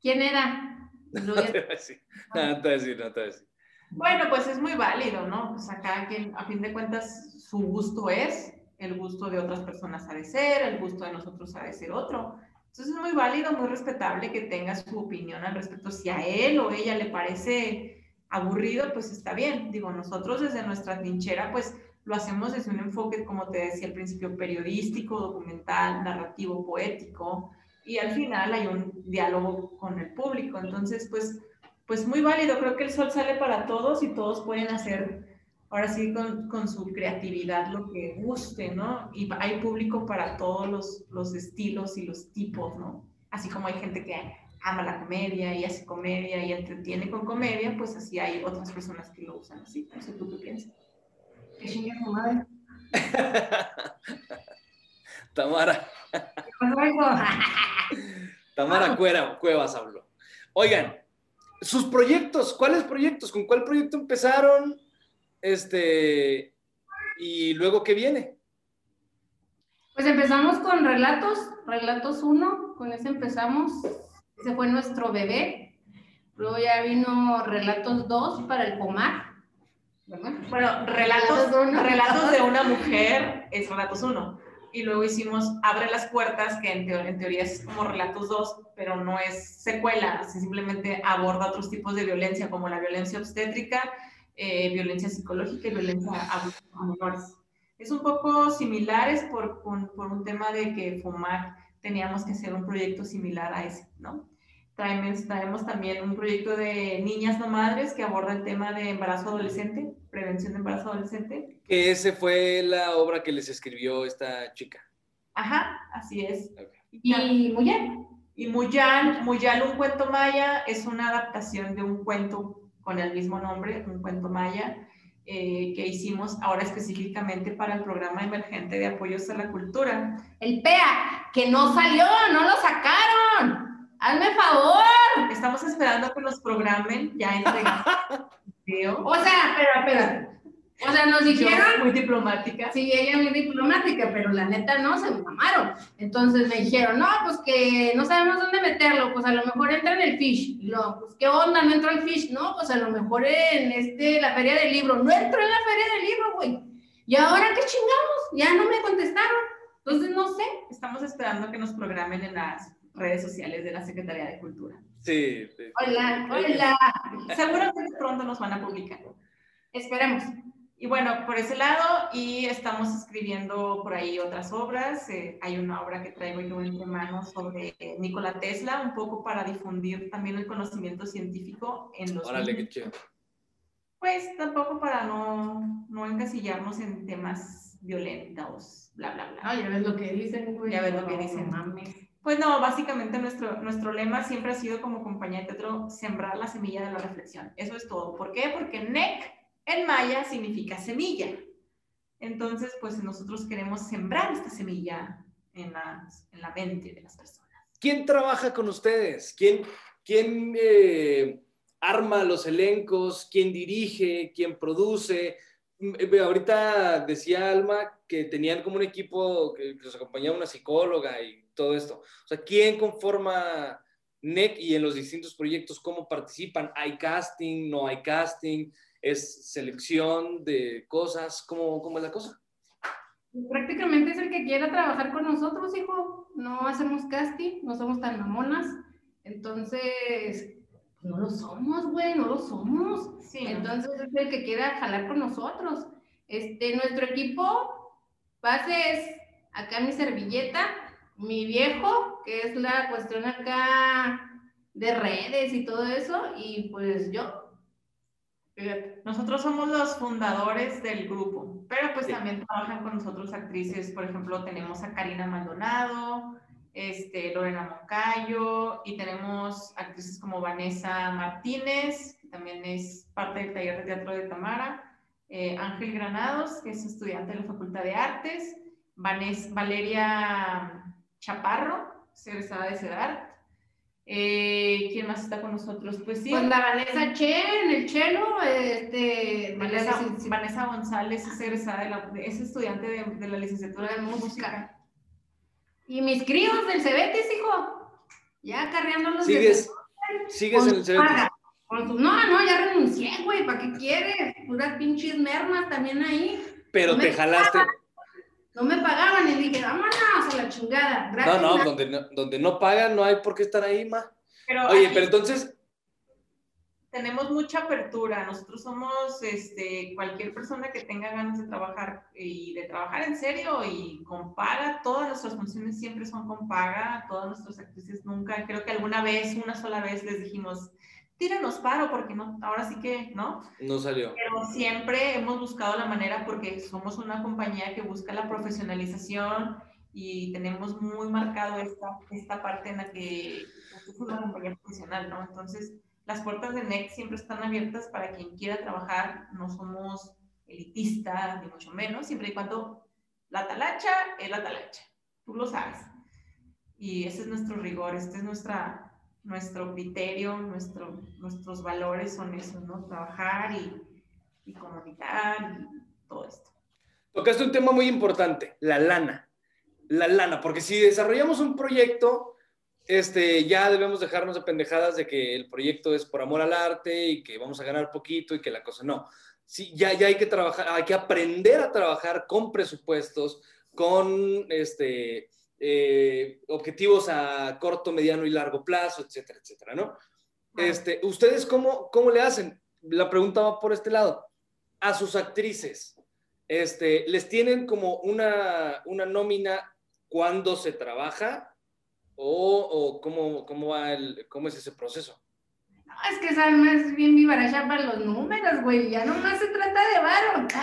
¿Quién era? No te voy a decir, no te voy a decir, no te voy a decir. Bueno, pues es muy válido, ¿no? Pues acá, quien, a fin de cuentas, su gusto es, el gusto de otras personas ha de ser, el gusto de nosotros ha de ser otro. Entonces es muy válido, muy respetable que tenga su opinión al respecto. Si a él o ella le parece aburrido, pues está bien. Digo, nosotros desde nuestra trinchera, pues lo hacemos desde un enfoque, como te decía al principio, periodístico, documental, narrativo, poético, y al final hay un diálogo con el público. Entonces, pues, pues muy válido. Creo que el sol sale para todos y todos pueden hacer ahora sí con, con, su creatividad lo que guste, ¿no? Y hay público para todos los, los, estilos y los tipos, ¿no? Así como hay gente que ama la comedia y hace comedia y entretiene con comedia, pues así hay otras personas que lo usan así. No sé tú qué piensas. ¿Qué chinga tu madre? Tamara. Tamara Cuera, Cuevas habló. Oigan, sus proyectos, ¿cuáles proyectos? ¿Con cuál proyecto empezaron? Este, y luego, ¿qué viene? Pues empezamos con Relatos, Relatos 1, con ese empezamos, ese fue nuestro bebé. Luego ya vino Relatos 2 para el Comar. ¿verdad? Bueno, relatos, relatos de una mujer es Relatos 1. Y luego hicimos Abre las puertas, que en, teo en teoría es como Relatos 2, pero no es secuela, simplemente aborda otros tipos de violencia, como la violencia obstétrica, eh, violencia psicológica y violencia a menores. Es un poco similares por, por, por, un tema de que FOMAC teníamos que hacer un proyecto similar a ese, ¿no? Traemos, traemos también un proyecto de niñas no madres que aborda el tema de embarazo adolescente, prevención de embarazo adolescente. Que ese fue la obra que les escribió esta chica. Ajá, así es. Okay. Y Muyal. Y Muyal, Muyal, un cuento maya, es una adaptación de un cuento con el mismo nombre, un cuento maya, eh, que hicimos ahora específicamente para el programa emergente de apoyos a la cultura. El PEA, que no salió, no lo sacaron. Hazme favor. Estamos esperando que los programen, ya entregamos. O sea, espera, espera. O sea, nos Yo, dijeron, muy diplomática. sí, ella muy diplomática, pero la neta no, se mamaron. Entonces me dijeron, no, pues que no sabemos dónde meterlo, pues a lo mejor entra en el fish. Y luego, pues qué onda, no entró el fish, no, pues a lo mejor en este, la feria del libro. No entró en la feria del libro, güey. ¿Y ahora qué chingamos? Ya no me contestaron. Entonces no sé. Estamos esperando que nos programen en las redes sociales de la Secretaría de Cultura. Sí, sí. Hola, hola. Seguramente pronto nos van a publicar. Esperemos. Y bueno, por ese lado, y estamos escribiendo por ahí otras obras. eh, hay una obra que traigo yo entre manos sobre eh, Nikola Tesla, un poco para difundir también el conocimiento científico en los Órale, qué chido. Pues tampoco para no, no encasillarnos en temas violentos, bla, bla, bla. Ah, ya ves lo que dicen, güey. Ya ves lo que dicen. mames. Pues no, básicamente nuestro, nuestro lema siempre ha sido como compañía de teatro sembrar la semilla de la reflexión. Eso es todo. ¿Por qué? Porque NEC en maya significa semilla. Entonces, pues nosotros queremos sembrar esta semilla en la, en la mente de las personas. ¿Quién trabaja con ustedes? ¿Quién, quién eh, arma los elencos? ¿Quién dirige? ¿Quién produce? Mm, eh, Ahorita decía Alma que tenían como un equipo que los acompañaba una psicóloga y todo esto. O sea, ¿quién conforma NEC y en los distintos proyectos cómo participan? ¿Hay casting? ¿No hay casting? ¿Es selección de cosas? ¿Cómo, cómo es la cosa? Prácticamente es el que quiera trabajar con nosotros, hijo. No hacemos casting, no somos tan mamonas. Entonces, no lo somos, güey, no lo somos. Sí, ¿no? Entonces es el que quiera jalar con nosotros. Este, nuestro equipo base es acá mi servilleta, mi viejo, que es la cuestión acá de redes y todo eso, y pues yo. Fíjate. Nosotros somos los fundadores del grupo, pero pues Sí. también trabajan con nosotros actrices, por ejemplo, tenemos a Karina Maldonado, este, Lorena Moncayo, y tenemos actrices como Vanessa Martínez, que también es parte del taller de teatro de Tamara, eh, Ángel Granados, que es estudiante de la Facultad de Artes, Valeria Chaparro, egresada de CEDART. Eh, ¿Quién más está con nosotros? Pues sí, Pues la Vanessa Chen, el chelo, este, Vanessa, Vanessa González es egresada de la, es estudiante de, de la licenciatura de música. Y mis críos del Cebetis, hijo. Ya carreándolos de- ¿Sigues, sigues en el Cebetis? No, no, ya renuncié, güey. ¿Para qué quieres? Puras pinches mermas también ahí. Pero No te jalaste. No me pagaban y dije, vámonos a la chingada. No, Gracias, no, na- donde no, donde no pagan no hay por qué estar ahí, ma. Pero Oye, pero entonces, tenemos mucha apertura. Nosotros somos este, cualquier persona que tenga ganas de trabajar y de trabajar en serio y con paga. Todas nuestras funciones siempre son con paga. Todas nuestras actrices nunca, creo que alguna vez, una sola vez les dijimos, tírenos paro porque no, ahora sí que, ¿no? no salió. Pero siempre hemos buscado la manera porque somos una compañía que busca la profesionalización y tenemos muy marcado esta, esta parte en la que pues, es una compañía profesional, ¿no? Entonces, las puertas de NEC siempre están abiertas para quien quiera trabajar, no somos elitistas, ni mucho menos, siempre y cuando la talacha es la talacha, tú lo sabes. Y ese es nuestro rigor, este es nuestra, nuestro criterio, nuestro, nuestros valores son esos, ¿no? Trabajar y, y comunicar y todo esto. Tocaste un tema muy importante, la lana. La lana, porque si desarrollamos un proyecto, este, ya debemos dejarnos de pendejadas de que el proyecto es por amor al arte y que vamos a ganar poquito y que la cosa no. Sí, ya, ya hay que trabajar, hay que aprender a trabajar con presupuestos, con este, eh, objetivos a corto, mediano y largo plazo, etcétera, etcétera, ¿no? Este, ¿Ustedes cómo, cómo le hacen? La pregunta va por este lado. A sus actrices, este, ¿les tienen como una, una nómina cuando se trabaja? ¿O, o cómo, cómo, va el, cómo es ese proceso? No, es que esa alma es bien vivaracha para los números, güey. Ya nomás se trata de varo.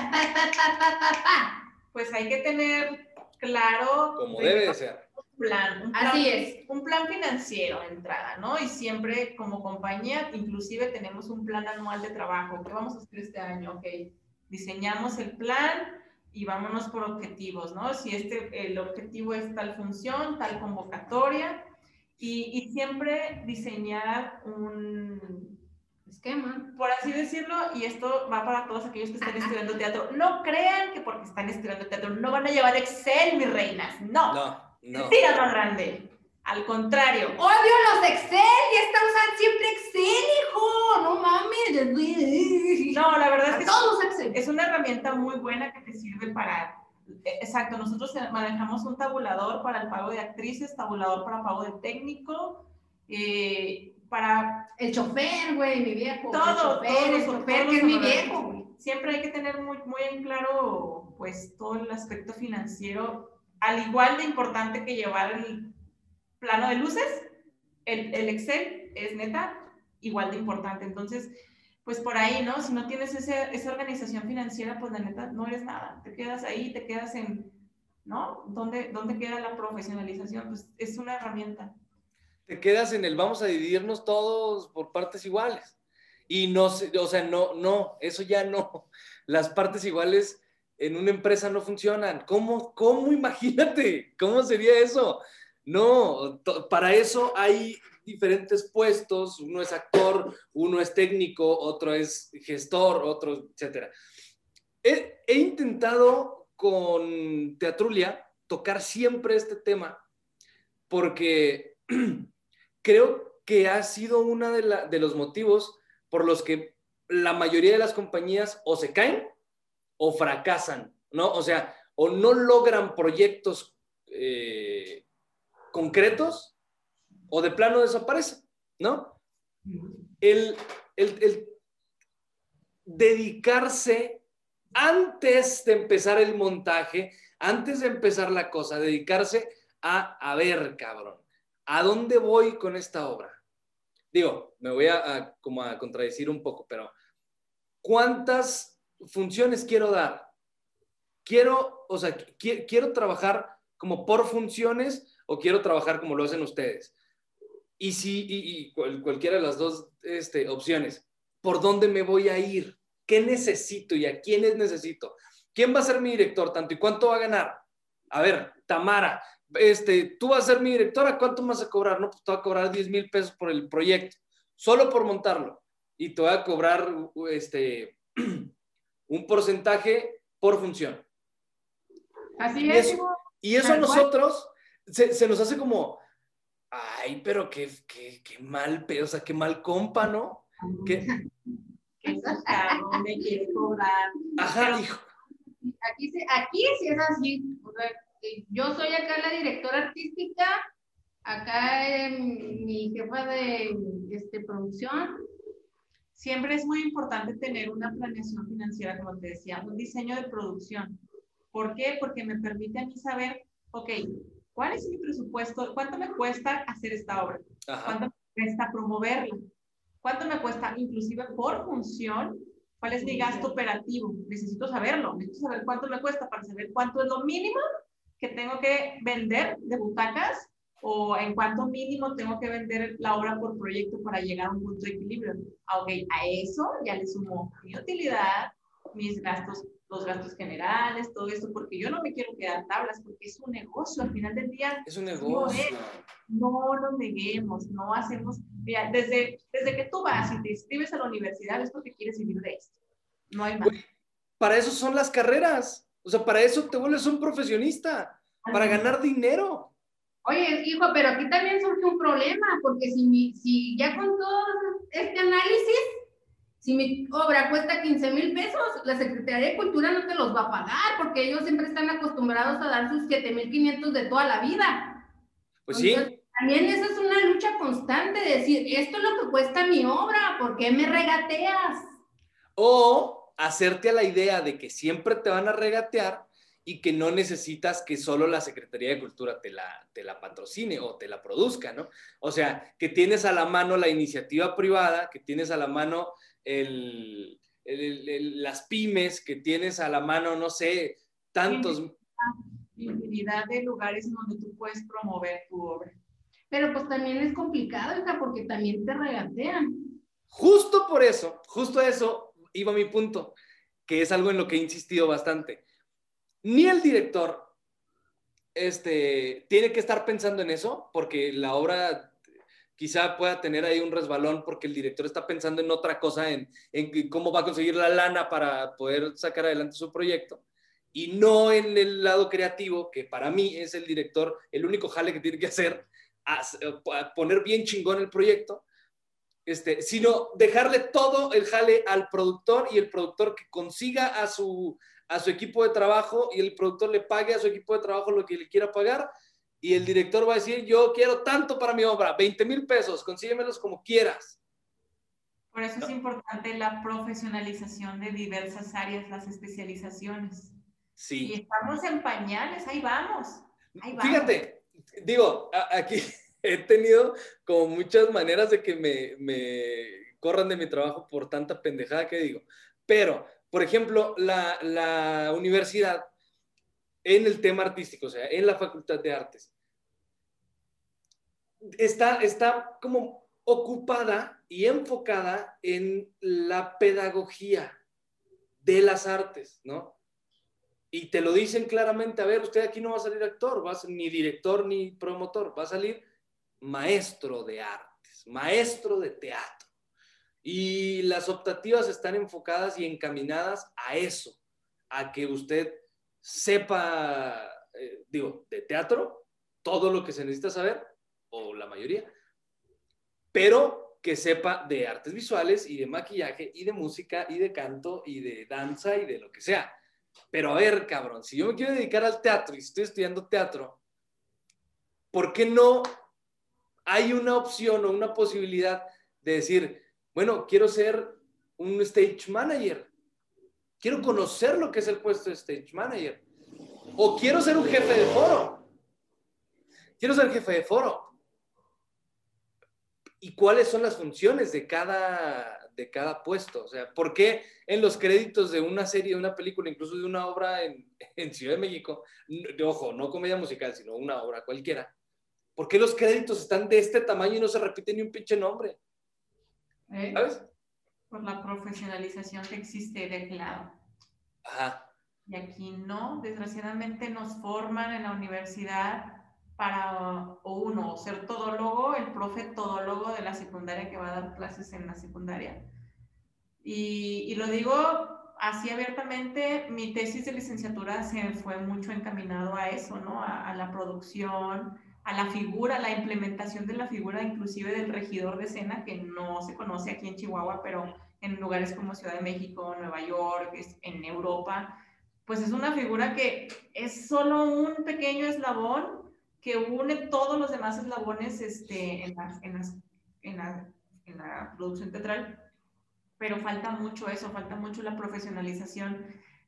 Pues hay que tener claro Como de- debe de ser. un plan, un plan, Así es. un plan financiero de entrada, ¿no? Y siempre como compañía, inclusive tenemos un plan anual de trabajo. ¿Qué vamos a hacer este año? Ok, diseñamos el plan y vámonos por objetivos, ¿no? Si este, el objetivo es tal función, tal convocatoria, y, y siempre diseñar un, Esquema. por así decirlo, y esto va para todos aquellos que están estudiando teatro, no crean que porque están estudiando teatro no van a llevar Excel, mis reinas. No, No, no. mentira más grande. Al contrario, Odio los Excel, ya está usando siempre Excel, hijo. No mames. no, la verdad es que Excel. es una herramienta muy buena que te sirve para, eh, exacto, nosotros manejamos un tabulador para el pago de actrices, tabulador para pago de técnico, eh, para El chofer, güey, mi viejo. Todo, el chofer, el chofer, que es mi viejo, güey. siempre hay que tener muy, muy en claro pues todo el aspecto financiero, al igual de importante que llevar el plano de luces, el, el Excel es neta igual de importante. Entonces, pues por ahí, ¿no? Si no tienes ese, esa organización financiera, pues la neta no eres nada, te quedas ahí, te quedas en, ¿no? ¿Dónde, dónde queda la profesionalización? Pues es una herramienta. te quedas en el vamos a dividirnos todos por partes iguales. Y no, o sea, no, no, eso ya no. Las partes iguales en una empresa no funcionan. ¿Cómo, cómo imagínate? ¿Cómo sería eso? No, para eso hay diferentes puestos. Uno es actor, uno es técnico, otro es gestor, otro, etcétera. He, intentado con Teatrulia tocar siempre este tema porque creo que ha sido uno de los motivos por los que la mayoría de las compañías o se caen o fracasan, ¿no? O sea, o no logran proyectos eh, concretos o de plano desaparecen, ¿no? El, el- el dedicarse antes de empezar el montaje, antes de empezar la cosa, dedicarse a, ver, cabrón, ¿a dónde voy con esta obra? Digo, me voy a, como a contradecir un poco, pero ¿cuántas funciones quiero dar? Quiero, o sea, qui- quiero trabajar como por funciones o quiero trabajar como lo hacen ustedes. Y si, y, y cual- cualquiera de las dos este, opciones, ¿por dónde me voy a ir? ¿Qué necesito y a quiénes necesito? ¿Quién va a ser mi director? Tanto y cuánto va a ganar. A ver, Tamara, este, tú vas a ser mi directora, ¿cuánto me vas a cobrar? No, pues te voy a cobrar 10 mil pesos por el proyecto, solo por montarlo. Y te voy a cobrar este, un porcentaje por función. Así Y es. eso- Y eso a nosotros se, se nos hace como, ay, pero qué, qué, qué mal, o sea, qué mal compa, ¿no? Que, ¿Qué caro me quiere cobrar? ajá, hijo. Aquí, aquí sí es así. O sea, yo soy acá la directora artística, acá eh, mi jefa de este, producción. Siempre es muy importante tener una planeación financiera, como te decía, un diseño de producción. ¿Por qué? Porque me permite a mí saber, ok, ¿cuál es mi presupuesto? ¿Cuánto me cuesta hacer esta obra? Ajá. ¿Cuánto me cuesta promoverla? ¿Cuánto me cuesta inclusive por función? ¿Cuál es mi gasto operativo? Necesito saberlo, necesito saber cuánto me cuesta para saber cuánto es lo mínimo que tengo que vender de butacas o en cuánto mínimo tengo que vender la obra por proyecto para llegar a un punto de equilibrio. Ah, Ok, a eso ya le sumo mi utilidad, mis gastos, los gastos generales, todo esto, porque yo no me quiero quedar tablas, porque es un negocio. Al final del día, Es un negocio. no nos neguemos, no hacemos, mira, desde, desde que tú vas y te inscribes a la universidad es porque quieres vivir de esto. No hay más. Para eso son las carreras. O sea, para eso te vuelves un profesionista, para ganar dinero. Oye, hijo, pero aquí también surge un problema, porque si, mi, si ya con todo este análisis, si mi obra cuesta 15 mil pesos, la Secretaría de Cultura no te los va a pagar, porque ellos siempre están acostumbrados a dar sus 7 mil 500 de toda la vida. Pues sí, También esa es una lucha constante de decir, esto es lo que cuesta mi obra, ¿por qué me regateas? o hacerte a la idea de que siempre te van a regatear y que no necesitas que solo la Secretaría de Cultura te la, te la patrocine o te la produzca, ¿no? O sea, que tienes a la mano la iniciativa privada, que tienes a la mano el- el- el- las pymes, que tienes a la mano, no sé, tantos... Infinidad de lugares donde tú puedes promover tu obra. Pero pues también es complicado, hija, porque también te regatean. Justo por eso, justo a eso iba mi punto, que es algo en lo que he insistido bastante. Ni el director este, tiene que estar pensando en eso, porque la obra quizá pueda tener ahí un resbalón porque el director está pensando en otra cosa, en, en cómo va a conseguir la lana para poder sacar adelante su proyecto. Y no en el lado creativo, que para mí es el director, el único jale que tiene que hacer, a, poner bien chingón el proyecto, este, sino dejarle todo el jale al productor y el productor que consiga a su, a su equipo de trabajo y el productor le pague a su equipo de trabajo lo que le quiera pagar y el director va a decir, yo quiero tanto para mi obra, 20 mil pesos, consíguemelos como quieras. Por eso es importante la profesionalización de diversas áreas, las especializaciones. Sí. Y estamos en pañales, ahí vamos. Fíjate, digo, aquí he tenido como muchas maneras de que me, me, corran de mi trabajo por tanta pendejada que digo. Pero, por ejemplo, la, la universidad en el tema artístico, o sea, en la Facultad de Artes, está, está como ocupada y enfocada en la pedagogía de las artes, ¿no? y te lo dicen claramente, a ver, usted aquí no va a salir actor, va a ser ni director ni promotor, va a salir maestro de artes, maestro de teatro. Y las optativas están enfocadas y encaminadas a eso, a que usted sepa, eh, digo, de teatro, todo lo que se necesita saber, o la mayoría, pero que sepa de artes visuales y de maquillaje y de música y de canto y de danza y de lo que sea pero a ver, cabrón, si yo me quiero dedicar al teatro y estoy estudiando teatro, ¿por qué no hay una opción o una posibilidad de decir, bueno, quiero ser un stage manager? Quiero conocer lo que es el puesto de stage manager. O quiero ser un jefe de foro. Quiero ser jefe de foro. ¿Y cuáles son las funciones de cada, de cada puesto. O sea, ¿por qué en los créditos de una serie, de una película, incluso de una obra en, Ciudad de México, ojo, no comedia musical, sino una obra cualquiera, ¿por qué los créditos están de este tamaño y no se repite ni un pinche nombre? ¿Eh? ¿Sabes? Por la profesionalización que existe de aquel lado. Ajá. Y aquí no, desgraciadamente nos forman en la universidad para o uno ser todólogo, el profe todólogo de la secundaria que va a dar clases en la secundaria. Y, y, lo digo así abiertamente, mi tesis de licenciatura se fue mucho encaminado a eso, ¿no? A, a, la producción, a la figura, la implementación de la figura inclusive del regidor de escena, que no se conoce aquí en Chihuahua, pero en lugares como Ciudad de México, Nueva York, en Europa, pues es una figura que es solo un pequeño eslabón que une todos los demás eslabones este, en, la, en, en, la, en la producción teatral, pero falta mucho eso, falta mucho la profesionalización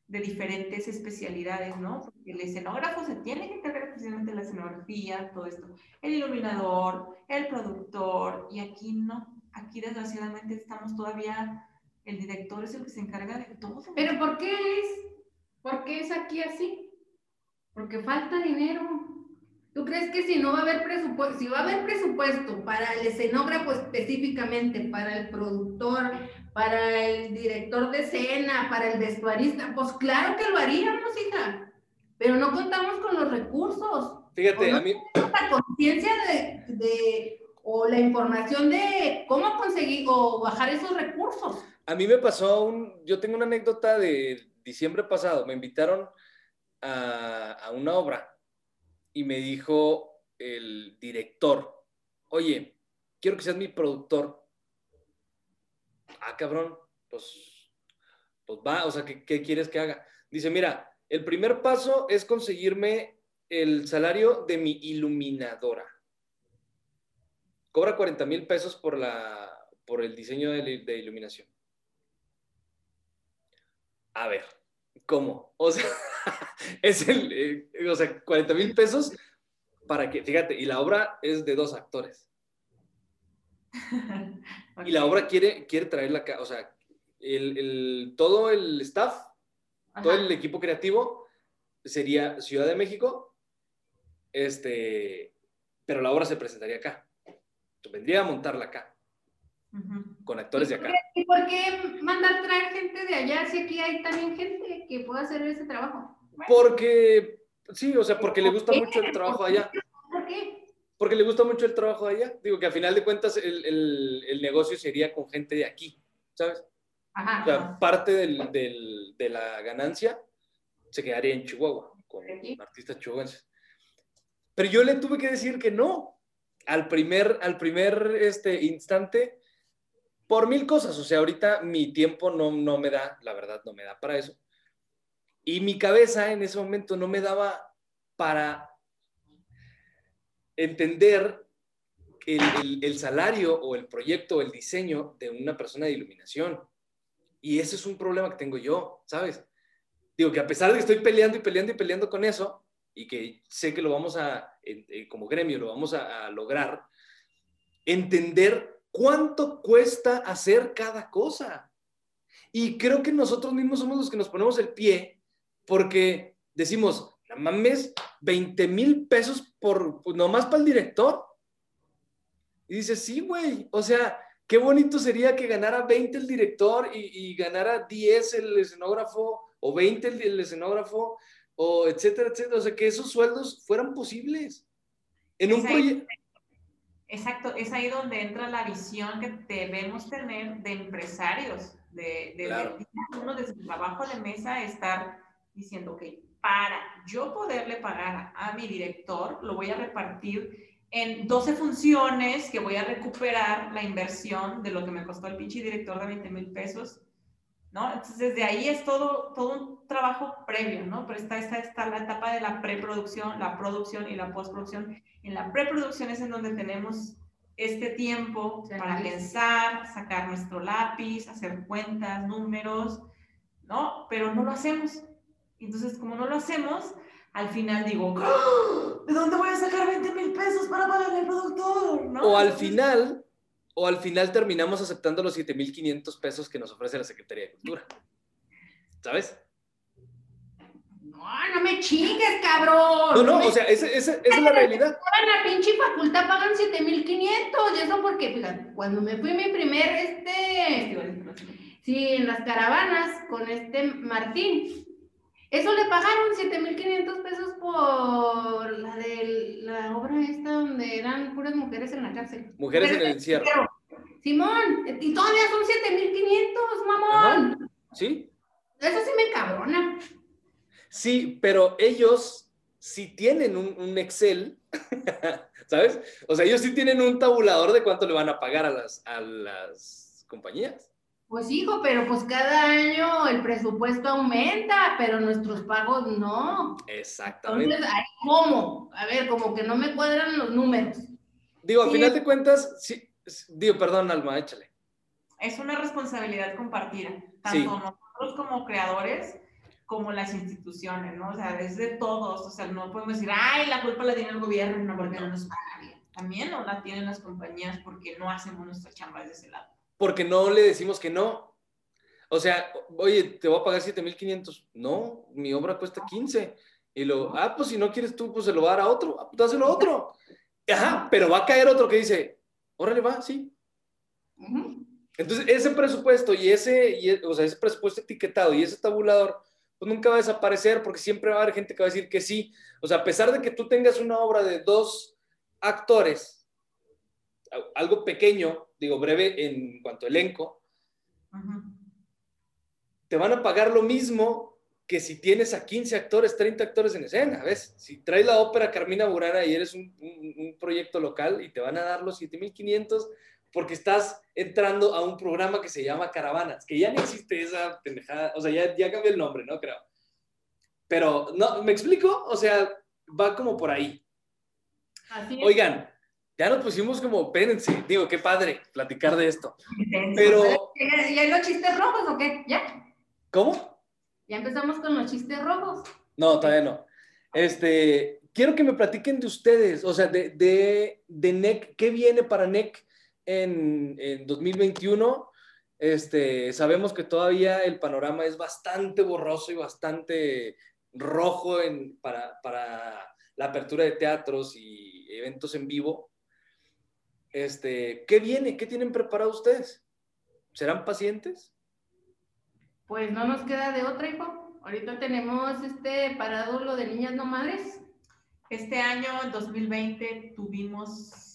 de diferentes especialidades, ¿no? Porque el escenógrafo se tiene que encargar precisamente de la escenografía, todo esto. El iluminador, el productor, y aquí no. Aquí desgraciadamente estamos todavía, el director es el que se encarga de todo. ¿Pero por qué es? ¿Por qué es aquí así? Porque falta dinero. ¿Tú crees que si no va a haber presupuesto, si va a haber presupuesto para el escenógrafo específicamente, para el productor, para el director de escena, para el vestuarista, pues claro que lo haríamos, hija, pero no contamos con los recursos. Fíjate, a mí... La conciencia de, de, o la información de cómo conseguir o bajar esos recursos. A mí me pasó un, yo tengo una anécdota de diciembre pasado, me invitaron a, a una obra y me dijo el director, oye, quiero que seas mi productor. Ah, cabrón, pues, pues va, o sea, ¿qué, ¿qué, quieres que haga? Dice, mira, el primer paso es conseguirme el salario de mi iluminadora. Cobra 40 mil pesos por, la, por el diseño de, de iluminación. A ver, ¿cómo? O sea, es el, eh, o sea, 40 mil pesos para que, fíjate, y la obra es de dos actores. Y la obra quiere, quiere traerla acá, o sea, el, el, todo el staff, todo el equipo creativo sería Ciudad de México, este, pero la obra se presentaría acá. Vendría a montarla acá. Uh -huh. Con actores de acá. ¿Y por qué mandar traer gente de allá si aquí hay también gente que pueda hacer ese trabajo? Porque, sí, o sea, porque le gusta mucho el trabajo allá. ¿Por qué? porque le gusta mucho el trabajo allá. Digo que a final de cuentas el, el, el negocio sería con gente de aquí, ¿sabes? Ajá. O sea, parte del, del, de la ganancia se quedaría en Chihuahua, con artistas chihuahuenses. Pero yo le tuve que decir que no, al primer, al primer este, instante, por mil cosas. O sea, ahorita mi tiempo no, no me da, la verdad, no me da para eso. Y mi cabeza en ese momento no me daba para entender el, el- salario o el proyecto o el diseño de una persona de iluminación. Y ese es un problema que tengo yo, ¿sabes? Digo que a pesar de que estoy peleando y peleando y peleando con eso, y que sé que lo vamos a, en- como gremio, lo vamos a lograr, entender cuánto cuesta hacer cada cosa. Y creo que nosotros mismos somos los que nos ponemos el pie porque decimos, no mames, 20 mil pesos por, pues, nomás para el director. Y dices, sí, güey, o sea, qué bonito sería que ganara 20 el director y, y ganara 10 el escenógrafo o 20 el, el escenógrafo o etcétera, etcétera. O sea, que esos sueldos fueran posibles. En un proyecto... Exacto, es ahí donde entra la visión que debemos tener de empresarios, de, de, Claro. de uno de su trabajo de mesa estar diciendo, ok, para yo poderle pagar a, a mi director, lo voy a repartir en 12 funciones que voy a recuperar la inversión de lo que me costó el pinche director de 20 mil pesos, ¿no? Entonces, desde ahí es todo, todo un trabajo previo, ¿no? Pero está, está, está la etapa de la preproducción, la producción y la postproducción. En la preproducción es en donde tenemos este tiempo para pensar, sacar nuestro lápiz, hacer cuentas, números, ¿no? Pero no lo hacemos. Entonces, como no lo hacemos, al final digo, ¡Ah! ¿de dónde voy a sacar 20 mil pesos para pagarle al productor? ¿no? O al final, o al final terminamos aceptando los 7.500 pesos que nos ofrece la Secretaría de Cultura. ¿Sabes? No, no me chingues, cabrón. No, no, o sea, esa, esa- esa es la realidad. En la pinche facultad pagan 7500 y eso porque, fíjate, cuando me fui mi primer, este, sí, en las caravanas con este Martín, eso le pagaron 7500 pesos por la de la obra esta donde eran puras mujeres en la cárcel. Mujeres en el encierro. Simón, y todavía son 7500, mamón. ¿Sí? Eso sí me cabrona. Sí, pero ellos sí tienen un, un Excel, ¿sabes? O sea, ellos sí tienen un tabulador de cuánto le van a pagar a las, a las compañías. Pues hijo, pero pues cada año el presupuesto aumenta, pero nuestros pagos no. Exactamente. Entonces, ¿cómo? A ver, como que no me cuadran los números. Digo, a sí. final de cuentas, sí, digo, perdón, Alma, échale. Es una responsabilidad compartida, tanto Sí. nosotros como creadores como las instituciones, ¿no? O sea, es de todos, o sea, no podemos decir, ay, la culpa la tiene el gobierno porque no nos paga bien. También no la tienen las compañías porque no hacemos nuestra chamba desde ese lado. Porque no le decimos que no. O sea, oye, te voy a pagar 7.500. No, mi obra cuesta 15. Y lo, ah, pues si no quieres tú, pues se lo va a dar a otro. Ah, pues dáselo a otro. Ajá, pero va a caer otro que dice, órale, va, sí. Entonces, ese presupuesto y ese, y, e- o sea, ese presupuesto etiquetado y ese tabulador, pues nunca va a desaparecer porque siempre va a haber gente que va a decir que sí. O sea, a pesar de que tú tengas una obra de dos actores, algo pequeño, digo breve en cuanto a elenco, te van a pagar lo mismo que si tienes a 15 actores, 30 actores en escena, ¿ves? Si traes la ópera Carmina Burana y eres un, un- un proyecto local y te van a dar los 7.500 porque estás entrando a un programa que se llama Caravanas, que ya no existe esa pendejada, o sea, ya, ya cambió el nombre, ¿no? Creo. Pero, ¿no? ¿Me explico? O sea, va como por ahí. Así es. Oigan, ya nos pusimos como, espérense, digo, qué padre platicar de esto. Intenso. Pero, ¿Ya, ya hay los chistes rojos o qué? ¿Ya? ¿cómo? Ya empezamos con los chistes rojos. No, todavía no. Este, quiero que me platiquen de ustedes, o sea, de, de, de NEC, ¿qué viene para NEC en, en 2021? Este, sabemos que todavía el panorama es bastante borroso y bastante rojo en, para, para la apertura de teatros y eventos en vivo. Este, ¿Qué viene? ¿Qué tienen preparado ustedes? ¿Serán pacientes? Pues no nos queda de otra, hijo. Ahorita tenemos este parado lo de niñas no madres. Este año, en 2020, tuvimos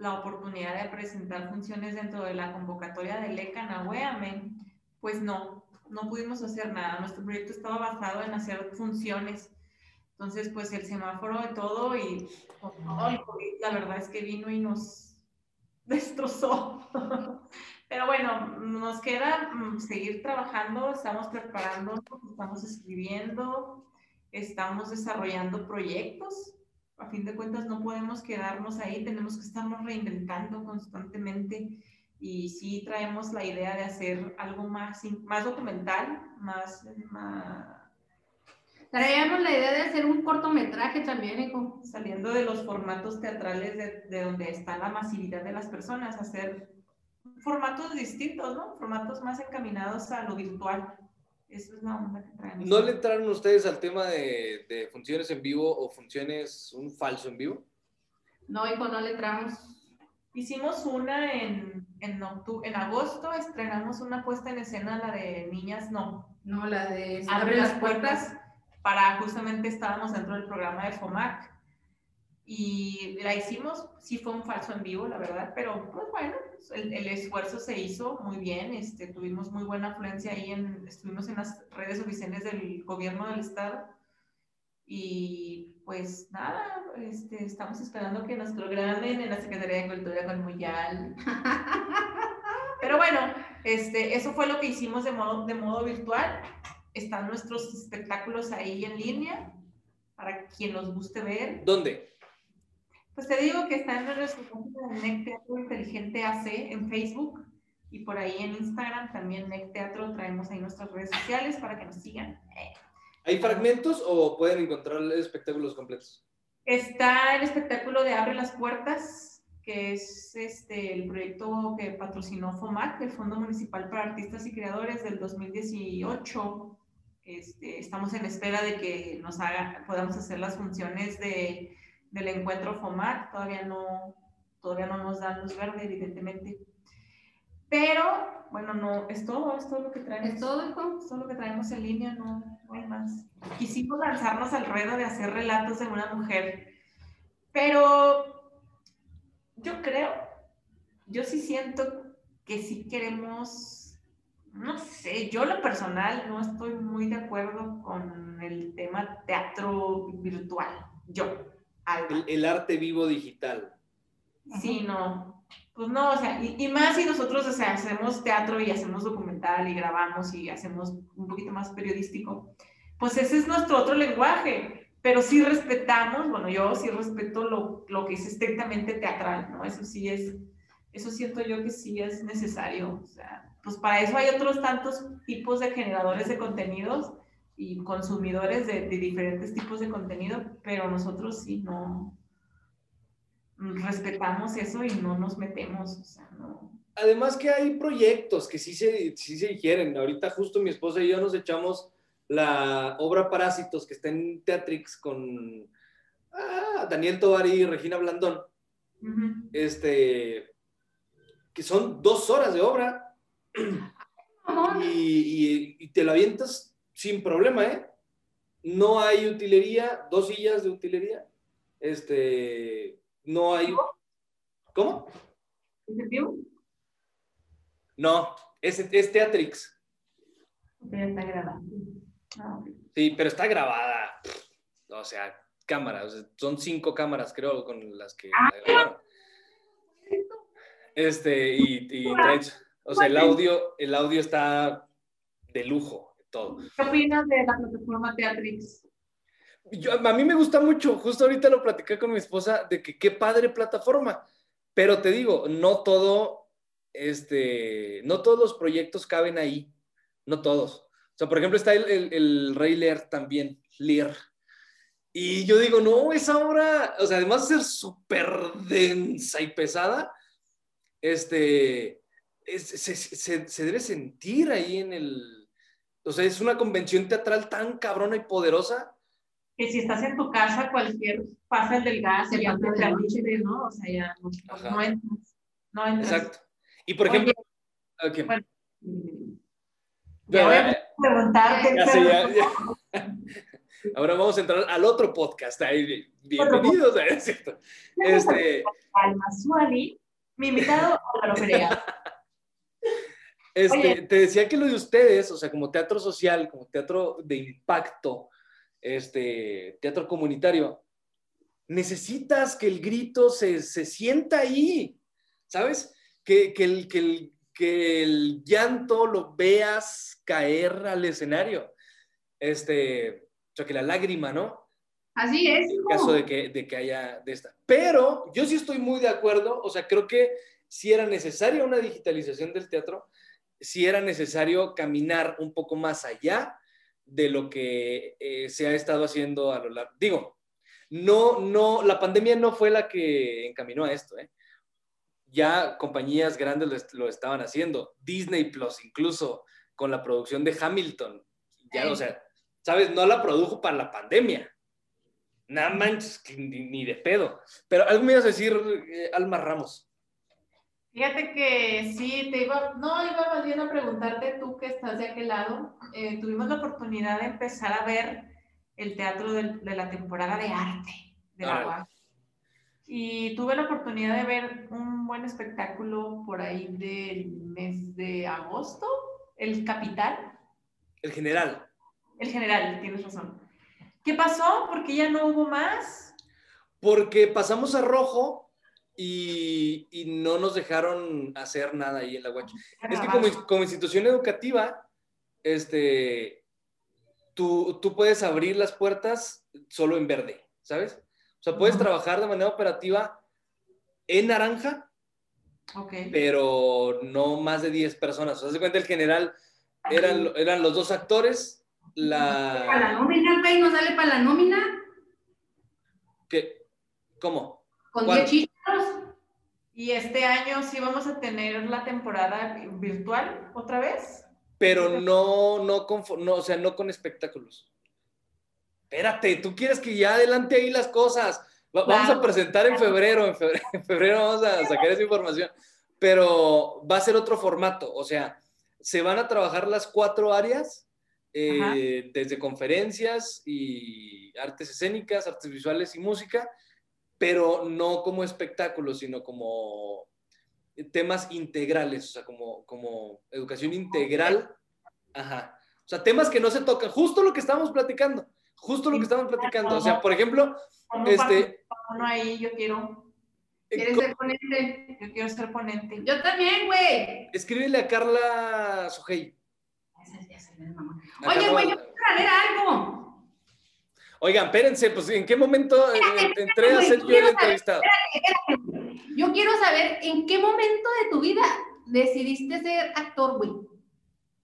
la oportunidad de presentar funciones dentro de la convocatoria del ECA Nahueame. Pues no, no pudimos hacer nada. Nuestro proyecto estaba basado en hacer funciones. Entonces, pues el semáforo y todo, y la verdad es que vino y nos destrozó. Pero bueno, nos queda mm, seguir trabajando, estamos preparando, estamos escribiendo, estamos desarrollando proyectos. A fin de cuentas, no podemos quedarnos ahí, tenemos que estarnos reinventando constantemente. Y sí traemos la idea de hacer algo más, más documental, más, más Traíamos la idea de hacer un cortometraje también, hijo. Saliendo de los formatos teatrales de, de, donde está la masividad de las personas, hacer formatos distintos, ¿no? Formatos más encaminados a lo virtual. Esa es la onda que traemos. ¿No le entraron ustedes al tema de, de funciones en vivo o funciones, un falso en vivo? No, hijo, no le entramos. Hicimos una en, en, octubre, en agosto, estrenamos una puesta en escena, la de Niñas No. No, la de Abre las puertas, para justamente estábamos dentro del programa de FOMAC y la hicimos, sí fue un falso en vivo, la verdad, pero pues bueno, el, el, esfuerzo se hizo muy bien, este, tuvimos muy buena afluencia ahí, en, estuvimos en las redes oficiales del gobierno del estado y pues nada, este, estamos esperando que nos programen en la Secretaría de Cultura con Muyal. Pero bueno, este, eso fue lo que hicimos de modo, de modo virtual. Están nuestros espectáculos ahí en línea para quien los guste ver. ¿Dónde? Pues te digo que está en nuestro NEC Teatro Inteligente AC en Facebook y por ahí en Instagram también NEC Teatro traemos ahí nuestras redes sociales para que nos sigan. ¿Hay fragmentos o pueden encontrar espectáculos completos? Está el espectáculo de Abre las Puertas, que es este, el proyecto que patrocinó FOMAC, el Fondo Municipal para Artistas y Creadores del 2018. Este, estamos en espera de que nos haga, podamos hacer las funciones de, del encuentro FOMAC. Todavía no, todavía no nos dan luz verde, evidentemente. Pero, bueno, no, es todo, es todo lo que traemos. ¿Es todo, hijo? Es todo lo que traemos en línea, no, no hay más. Quisimos lanzarnos al ruedo de hacer relatos de una mujer, pero yo creo, yo sí siento que sí queremos, no sé, yo lo personal no estoy muy de acuerdo con el tema teatro virtual, yo. El, el, arte vivo digital. Sí, no. Pues no, o sea, y, y, más si nosotros, o sea, hacemos teatro y hacemos documental y grabamos y hacemos un poquito más periodístico, pues ese es nuestro otro lenguaje, pero sí respetamos, bueno, yo sí respeto lo, lo que es estrictamente teatral, ¿no? Eso sí es, eso siento yo que sí es necesario, o sea, pues para eso hay otros tantos tipos de generadores de contenidos y consumidores de, de diferentes tipos de contenido, pero nosotros sí no, respetamos eso y no nos metemos, o sea, no. Además que hay proyectos que sí se, sí se digieren. Ahorita justo mi esposa y yo nos echamos la obra Parásitos que está en Teatrix con ah, Daniel Tovar y Regina Blandón. Uh -huh. Este, que son dos horas de obra y, y, y, te lo avientas sin problema, ¿eh? No hay utilería, dos sillas de utilería. Este, no hay. ¿Cómo? No, es, es Teatrix. Pero está grabada. Ah. Sí, pero está grabada. O sea, cámaras. Son cinco cámaras, creo, con las que. Ah, este, y, y traes, o sea, el audio, el audio está de lujo, todo. ¿Qué opinas de la plataforma Teatrix? Yo, a mí me gusta mucho, justo ahorita lo platicé con mi esposa, de que qué padre plataforma, pero te digo, no todo, este, no todos los proyectos caben ahí, no todos. O sea, por ejemplo, está el, el, el Rey Lear también, Lear. Y yo digo, no, esa obra, o sea, además de ser súper densa y pesada, este, es, se, se, se debe sentir ahí en el, o sea, es una convención teatral tan cabrona y poderosa que si estás en tu casa, cualquier pasa el del gas ya te traduce, ¿no? O sea, ya no, no, entras, no entras. Exacto. Y por ejemplo, Oye, okay. bueno, Pero, ya voy a preguntarte. ya sé, ya, ya. Ahora vamos a entrar al otro podcast. Ahí, bienvenidos, ¿es cierto? Este, Alma Suani, mi invitado Álvaro Perea. Este, Oye. te decía que lo de ustedes, o sea, como teatro social, como teatro de impacto, este, teatro comunitario, necesitas que el grito se, se sienta ahí, ¿sabes? Que, que el, que, el, que el llanto lo veas caer al escenario. Este, o sea, que la lágrima, ¿no? Así es. en hijo. caso de que, de que haya de esta. Pero yo sí estoy muy de acuerdo, o sea, creo que si era necesaria una digitalización del teatro, si era necesario caminar un poco más allá de lo que eh, se ha estado haciendo a lo largo. Digo, no, no, la pandemia no fue la que encaminó a esto, ¿eh? Ya compañías grandes lo, est- lo estaban haciendo, Disney Plus incluso, con la producción de Hamilton. Ya, o sea, ¿sabes? No la produjo para la pandemia. Nada manches, ni, ni de pedo. Pero algo me ibas a decir, eh, Alma Ramos. Fíjate que sí, te iba, no, iba más bien a preguntarte tú que estás de aquel lado. eh, tuvimos la oportunidad de empezar a ver el teatro de, la temporada de arte de la. UAC. Y tuve la oportunidad de ver un buen espectáculo por ahí del mes de agosto, El Capital, El general. el general, tienes razón. ¿Qué pasó? Porque ya no hubo más. Porque pasamos a rojo y, y no nos dejaron hacer nada ahí en la Guacha. Es que como, como institución educativa, este, tú, tú puedes abrir las puertas solo en verde, ¿sabes? O sea, puedes trabajar de manera operativa en naranja, Ok. pero no más de 10 personas. O sea, de cuenta el general eran, eran los dos actores, Para la la... nómina, güey, no sale para la nómina ¿qué? ¿Cómo? con ¿Cuál? 10 chícharos. Y este año sí vamos a tener la temporada virtual otra vez. pero no, no, con, no, o sea, no con espectáculos. Espérate, tú quieres que ya adelante ahí las cosas. Va- Vamos a presentar en febrero, en febrero, en febrero vamos a sacar esa información, pero va a ser otro formato, o sea, se van a trabajar las cuatro áreas, eh, desde conferencias y artes escénicas, artes visuales y música, pero no como espectáculos, sino como temas integrales, o sea, como, como educación integral. Ajá. O sea, temas que no se tocan, justo lo que estábamos platicando, justo lo que estábamos platicando. O sea, por ejemplo, este, uno ahí, yo quiero, eh, ¿Quieres ser ponente? yo quiero ser ponente. Yo también, güey. escríbele a Carla Sujei. Oye, güey, yo quiero saber algo. Oigan, espérense, pues ¿en qué momento eh, Espérate, entré a ser yo el entrevistado? Yo quiero saber en qué momento de tu vida decidiste ser actor, güey.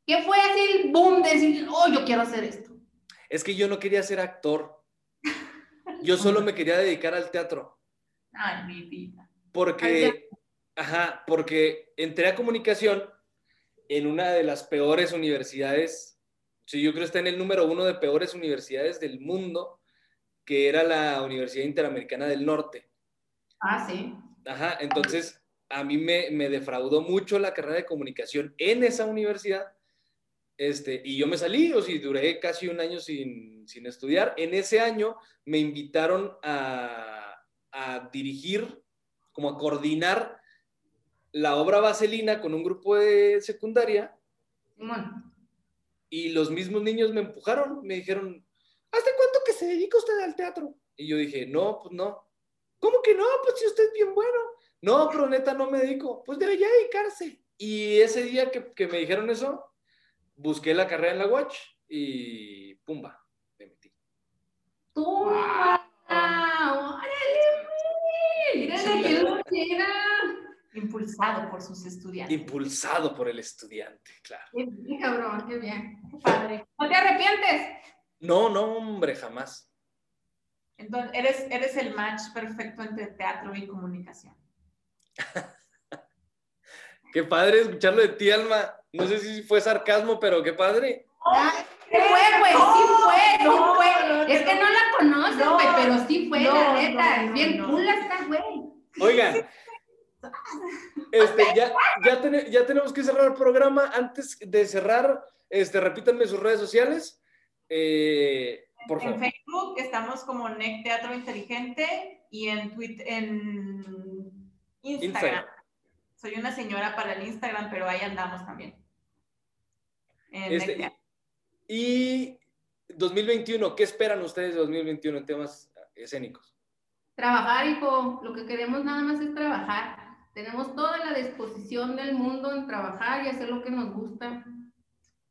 ¿Qué fue así el boom de decir, oh, yo quiero hacer esto? Es que yo no quería ser actor. Yo solo me quería dedicar al teatro. Ay, mi vida. Porque, ajá, porque entré a comunicación en una de las peores universidades, sí, yo creo que está en el número uno de peores universidades del mundo, que era la Universidad Interamericana del Norte. Ah, sí. Ajá, entonces a mí me, me defraudó mucho la carrera de comunicación en esa universidad. Este, y yo me salí, o si duré casi un año sin, sin estudiar. En ese año me invitaron a, a dirigir, como a coordinar la obra Vaselina con un grupo de secundaria Simón. Y los mismos niños me empujaron, me dijeron, ¿hace cuánto que se dedica usted al teatro? Y yo dije, no, pues no. ¿Cómo que no? Pues si usted es bien bueno. No, pero neta no me dedico. Pues debería dedicarse. Y ese día que, que me dijeron eso, busqué la carrera en la Watch y pumba, me metí. ¡Tú! ¡Órale, güey! ¡Mira Sí. que! Impulsado por sus estudiantes. Impulsado por el estudiante, claro. Qué bien, cabrón, qué bien. Qué padre. ¿No te arrepientes? No, no, hombre, jamás. Entonces, eres, eres el match perfecto entre teatro y comunicación. Qué padre escucharlo de ti, Alma. No sé si fue sarcasmo, pero qué padre. Sí fue, güey, sí fue, sí No, fue. no, Es que no. no la conoces, No, güey, pero sí fue, no, la neta. no, Es bien no. cool esta, güey. Oigan, este, ya, ya, tene- ya tenemos que cerrar el programa. Antes de cerrar, este, repítanme sus redes sociales. Eh, Por en favor. Facebook estamos como NEC Teatro Inteligente y en Twitter, en Instagram. Instagram. Soy una señora para el Instagram, pero ahí andamos también. En Este, NEC y 2021, ¿qué esperan ustedes de 2021 en temas escénicos? Trabajar, hijo, lo que queremos nada más es trabajar. Tenemos toda la disposición del mundo en trabajar y hacer lo que nos gusta.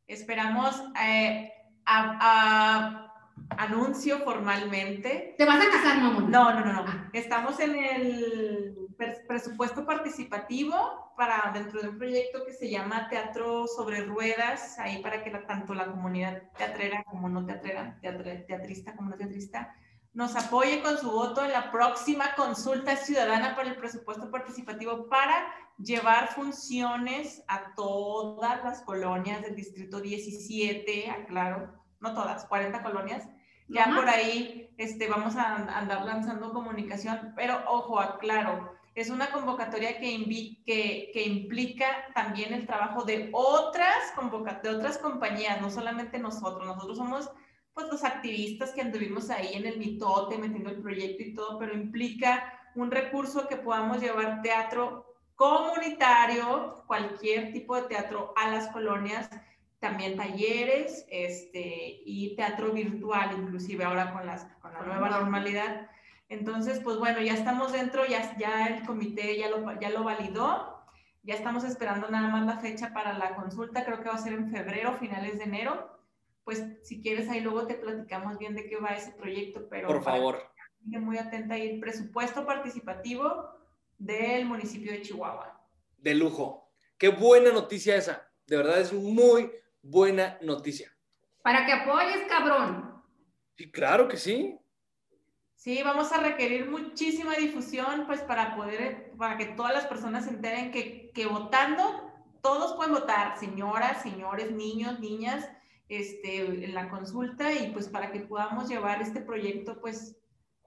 Esperamos eh, a- a- anuncio formalmente. ¿Te vas a casar, mamón? No, no, no, no. Estamos en el pres- presupuesto participativo para dentro de un proyecto que se llama Teatro sobre Ruedas, ahí para que la- tanto la comunidad teatrera como no teatrera, teatre- teatrista como no teatrista, nos apoye con su voto en la próxima consulta ciudadana para el presupuesto participativo para llevar funciones a todas las colonias del distrito 17, aclaro, no todas, 40 colonias. Ya Ajá. por ahí este, vamos a andar lanzando comunicación, pero ojo, aclaro, es una convocatoria que, invi- que, que implica también el trabajo de otras, de otras compañías, no solamente nosotros. Nosotros somos pues los activistas que anduvimos ahí en el mitote metiendo el proyecto y todo, pero implica un recurso que podamos llevar teatro comunitario, cualquier tipo de teatro a las colonias, también talleres este, y teatro virtual, inclusive ahora con, las, con la nueva normalidad. Entonces, pues bueno, ya estamos dentro, ya, ya el comité ya lo, ya lo validó, ya estamos esperando nada más la fecha para la consulta, creo que va a ser en febrero, finales de enero. Pues si quieres ahí luego te platicamos bien de qué va ese proyecto, pero Por favor. que muy atenta ahí, el presupuesto participativo del municipio de Chihuahua. De lujo. Qué buena noticia esa. De verdad es muy buena noticia. Para que apoyes, cabrón. Sí, claro que sí. Sí, vamos a requerir muchísima difusión, pues para poder, para que todas las personas se enteren que, que votando, todos pueden votar, señoras, señores, niños, niñas, este, en la consulta y pues para que podamos llevar este proyecto pues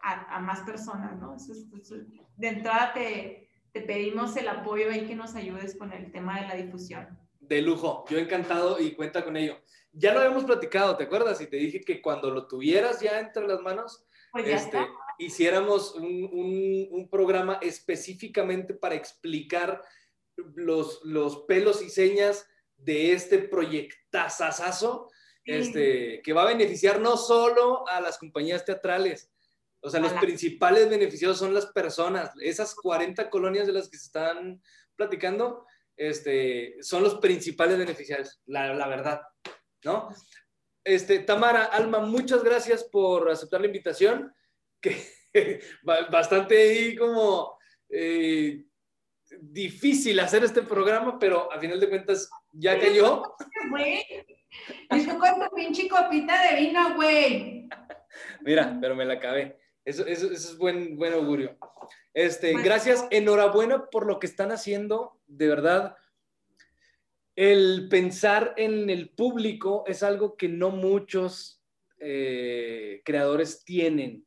a, a más personas, ¿no? Eso es- eso es- de entrada te, te pedimos el apoyo y que nos ayudes con el tema de la difusión. De lujo. Yo encantado y cuenta con ello. Ya lo habíamos platicado, ¿te acuerdas? Y te dije que cuando lo tuvieras ya entre las manos, Pues ya este, está. hiciéramos un, un- un programa específicamente para explicar los, los pelos y señas de este proyectazazazo Sí. este, que va a beneficiar no solo a las compañías teatrales, o sea, los principales beneficiados son las personas, esas 40 colonias de las que se están platicando, este, son los principales beneficiarios, la, la verdad, ¿no? Este, Tamara, Alma, muchas gracias por aceptar la invitación, que ba- bastante ahí como eh, difícil hacer este programa, pero a final de cuentas ya cayó. Güey. Pinche copita de vino, güey. Mira, pero me la acabé. Eso, eso, eso es buen, buen augurio. Este, gracias, enhorabuena por lo que están haciendo, de verdad. El pensar en el público es algo que no muchos eh, creadores tienen.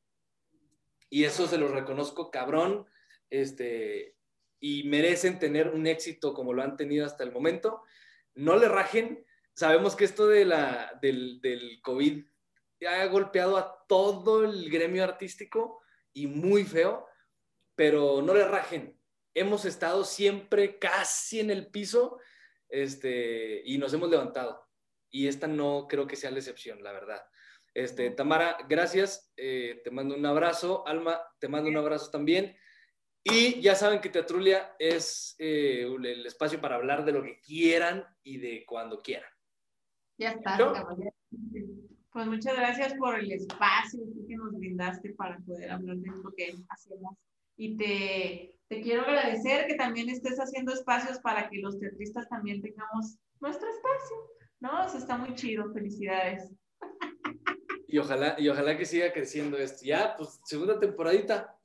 Y eso se lo reconozco cabrón. Este, y merecen tener un éxito como lo han tenido hasta el momento. No le rajen. Sabemos que esto de la, del, del COVID ha golpeado a todo el gremio artístico y muy feo, pero no le rajen. Hemos estado siempre casi en el piso este, y nos hemos levantado. Y esta no creo que sea la excepción, la verdad. Este, Tamara, gracias. eh, te mando un abrazo. Alma, te mando un abrazo también. Y ya saben que Teatrulia es eh, el espacio para hablar de lo que quieran y de cuando quieran. Ya está, cabrón. Pues muchas gracias por el espacio que nos brindaste para poder hablar de lo que hacemos. Y te, te quiero agradecer que también estés haciendo espacios para que los teatristas también tengamos nuestro espacio. ¿No? Eso está muy chido. Felicidades. Y ojalá, y ojalá que siga creciendo esto. Ya, pues, segunda temporadita.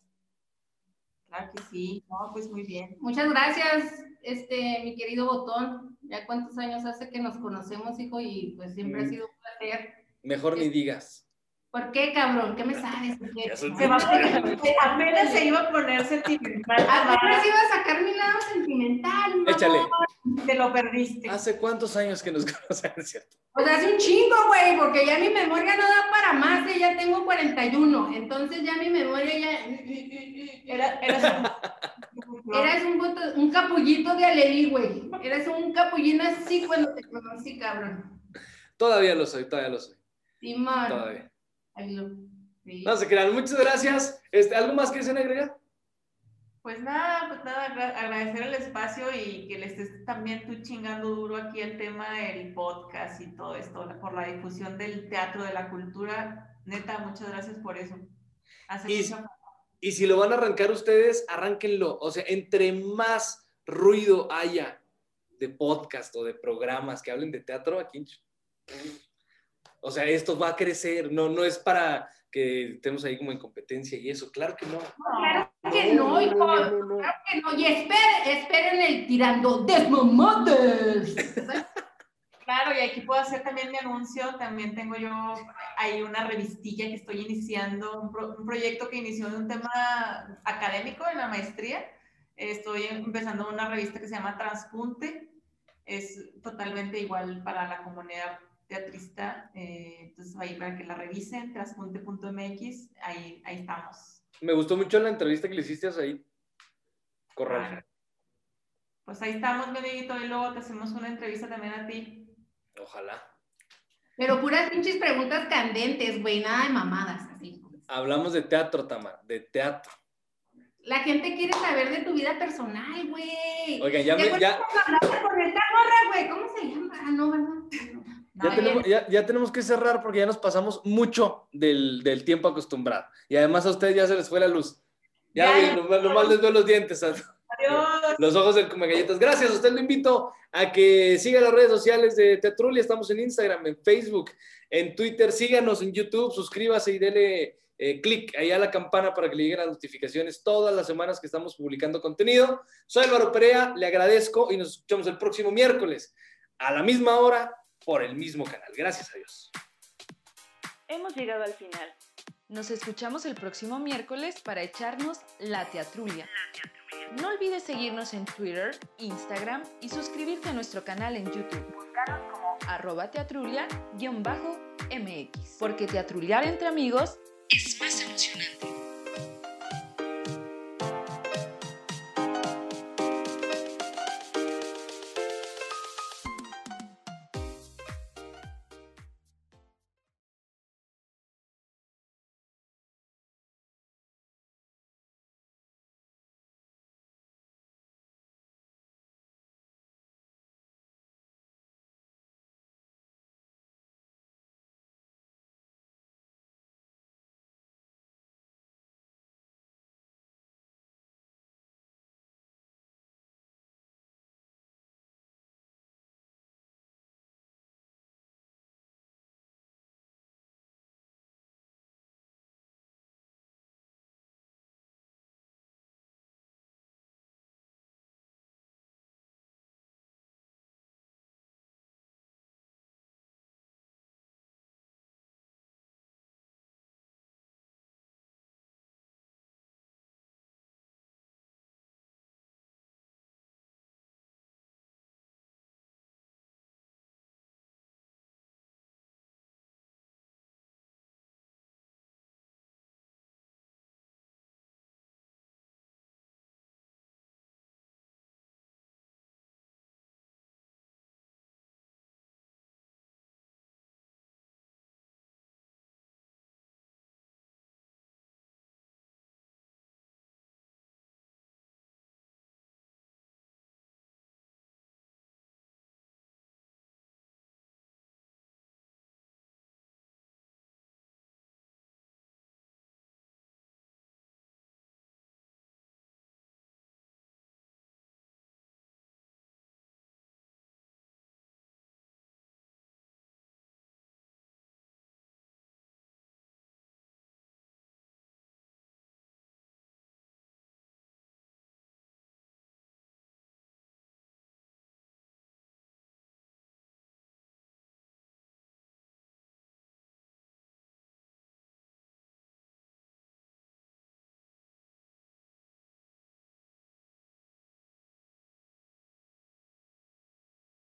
Claro que sí. No, pues muy bien. Muchas gracias, este, mi querido Botón. Ya cuántos años hace que nos conocemos, hijo, y pues siempre ha Mm. sido un placer. Mejor ni digas. ¿Por qué, cabrón? ¿Qué me sabes? ¿Por qué? Se va a poner- apenas se iba a poner sentimental. Apenas iba a sacar mi lado sentimental, mamón. Échale. Te lo perdiste. ¿Hace cuántos años que nos conocen, cierto? Pues hace un chingo, güey, porque ya mi memoria no da para más, ¿eh? ya tengo 41, entonces ya mi memoria ya... Era, eras un... Eras un, capullito de alelí, güey. Eras un capullín así cuando te conocí, cabrón. Todavía lo soy, todavía lo soy. Simón. Todavía. Sí. No se crean, muchas gracias. Este, ¿Algo más que deseen agregar? Pues nada, pues nada, agra- agradecer el espacio y que le estés también tú chingando duro aquí el tema del podcast y todo esto, por la difusión del teatro, de la cultura. Neta, muchas gracias por eso. Hace Y- Y si lo van a arrancar ustedes, arránquenlo. O sea, entre más ruido haya de podcast o de programas que hablen de teatro, aquí. O sea, esto va a crecer. No, no es para que estemos ahí como en competencia y eso. Claro que no. Claro que no, hijo. no, no, no. Claro que no. Y esperen, esperen el tirando desmamadas. Claro, y aquí puedo hacer también mi anuncio. También tengo yo ahí una revistilla que estoy iniciando, un, pro- un proyecto que inició de un tema académico en la maestría. Estoy empezando una revista que se llama Transpunte. Es totalmente igual para la comunidad teatrista. eh, entonces, ahí para que la revisen, transpunte.mx, ahí, ahí estamos. Me gustó mucho la entrevista que le hiciste a Said Corral. Pues ahí estamos, mi amiguito, y luego te hacemos una entrevista también a ti. Ojalá. Pero puras pinches preguntas candentes, güey. Nada de mamadas, así. Hablamos de teatro, Tamar, de teatro. La gente quiere saber de tu vida personal, güey. Oigan, ya, ¿Te me- ya, cuando hablaste con esta morra, güey? ¿Cómo se llama? Ah, no, ¿verdad? Ya, tenemos, ya, ya tenemos que cerrar porque ya nos pasamos mucho del, del tiempo acostumbrado. Y además a ustedes ya se les fue la luz. Ya, Ya, ya. nomás, nomás les veo los dientes. Adiós. Los ojos del come galletas. Gracias. A usted lo invito a que siga las redes sociales de Teatrulia. Estamos en Instagram, en Facebook, en Twitter. Síganos en YouTube. Suscríbase y dele eh, clic ahí a la campana para que le lleguen las notificaciones todas las semanas que estamos publicando contenido. Soy Álvaro Perea. Le agradezco y nos escuchamos el próximo miércoles a la misma hora por el mismo canal. Gracias a Dios. Hemos llegado al final. Nos escuchamos el próximo miércoles para echarnos la teatrulia. No olvides seguirnos en Twitter, Instagram y suscribirte a nuestro canal en YouTube. Búscanos como arroba teatrulia-mx. Porque teatruliar entre amigos es más emocionante.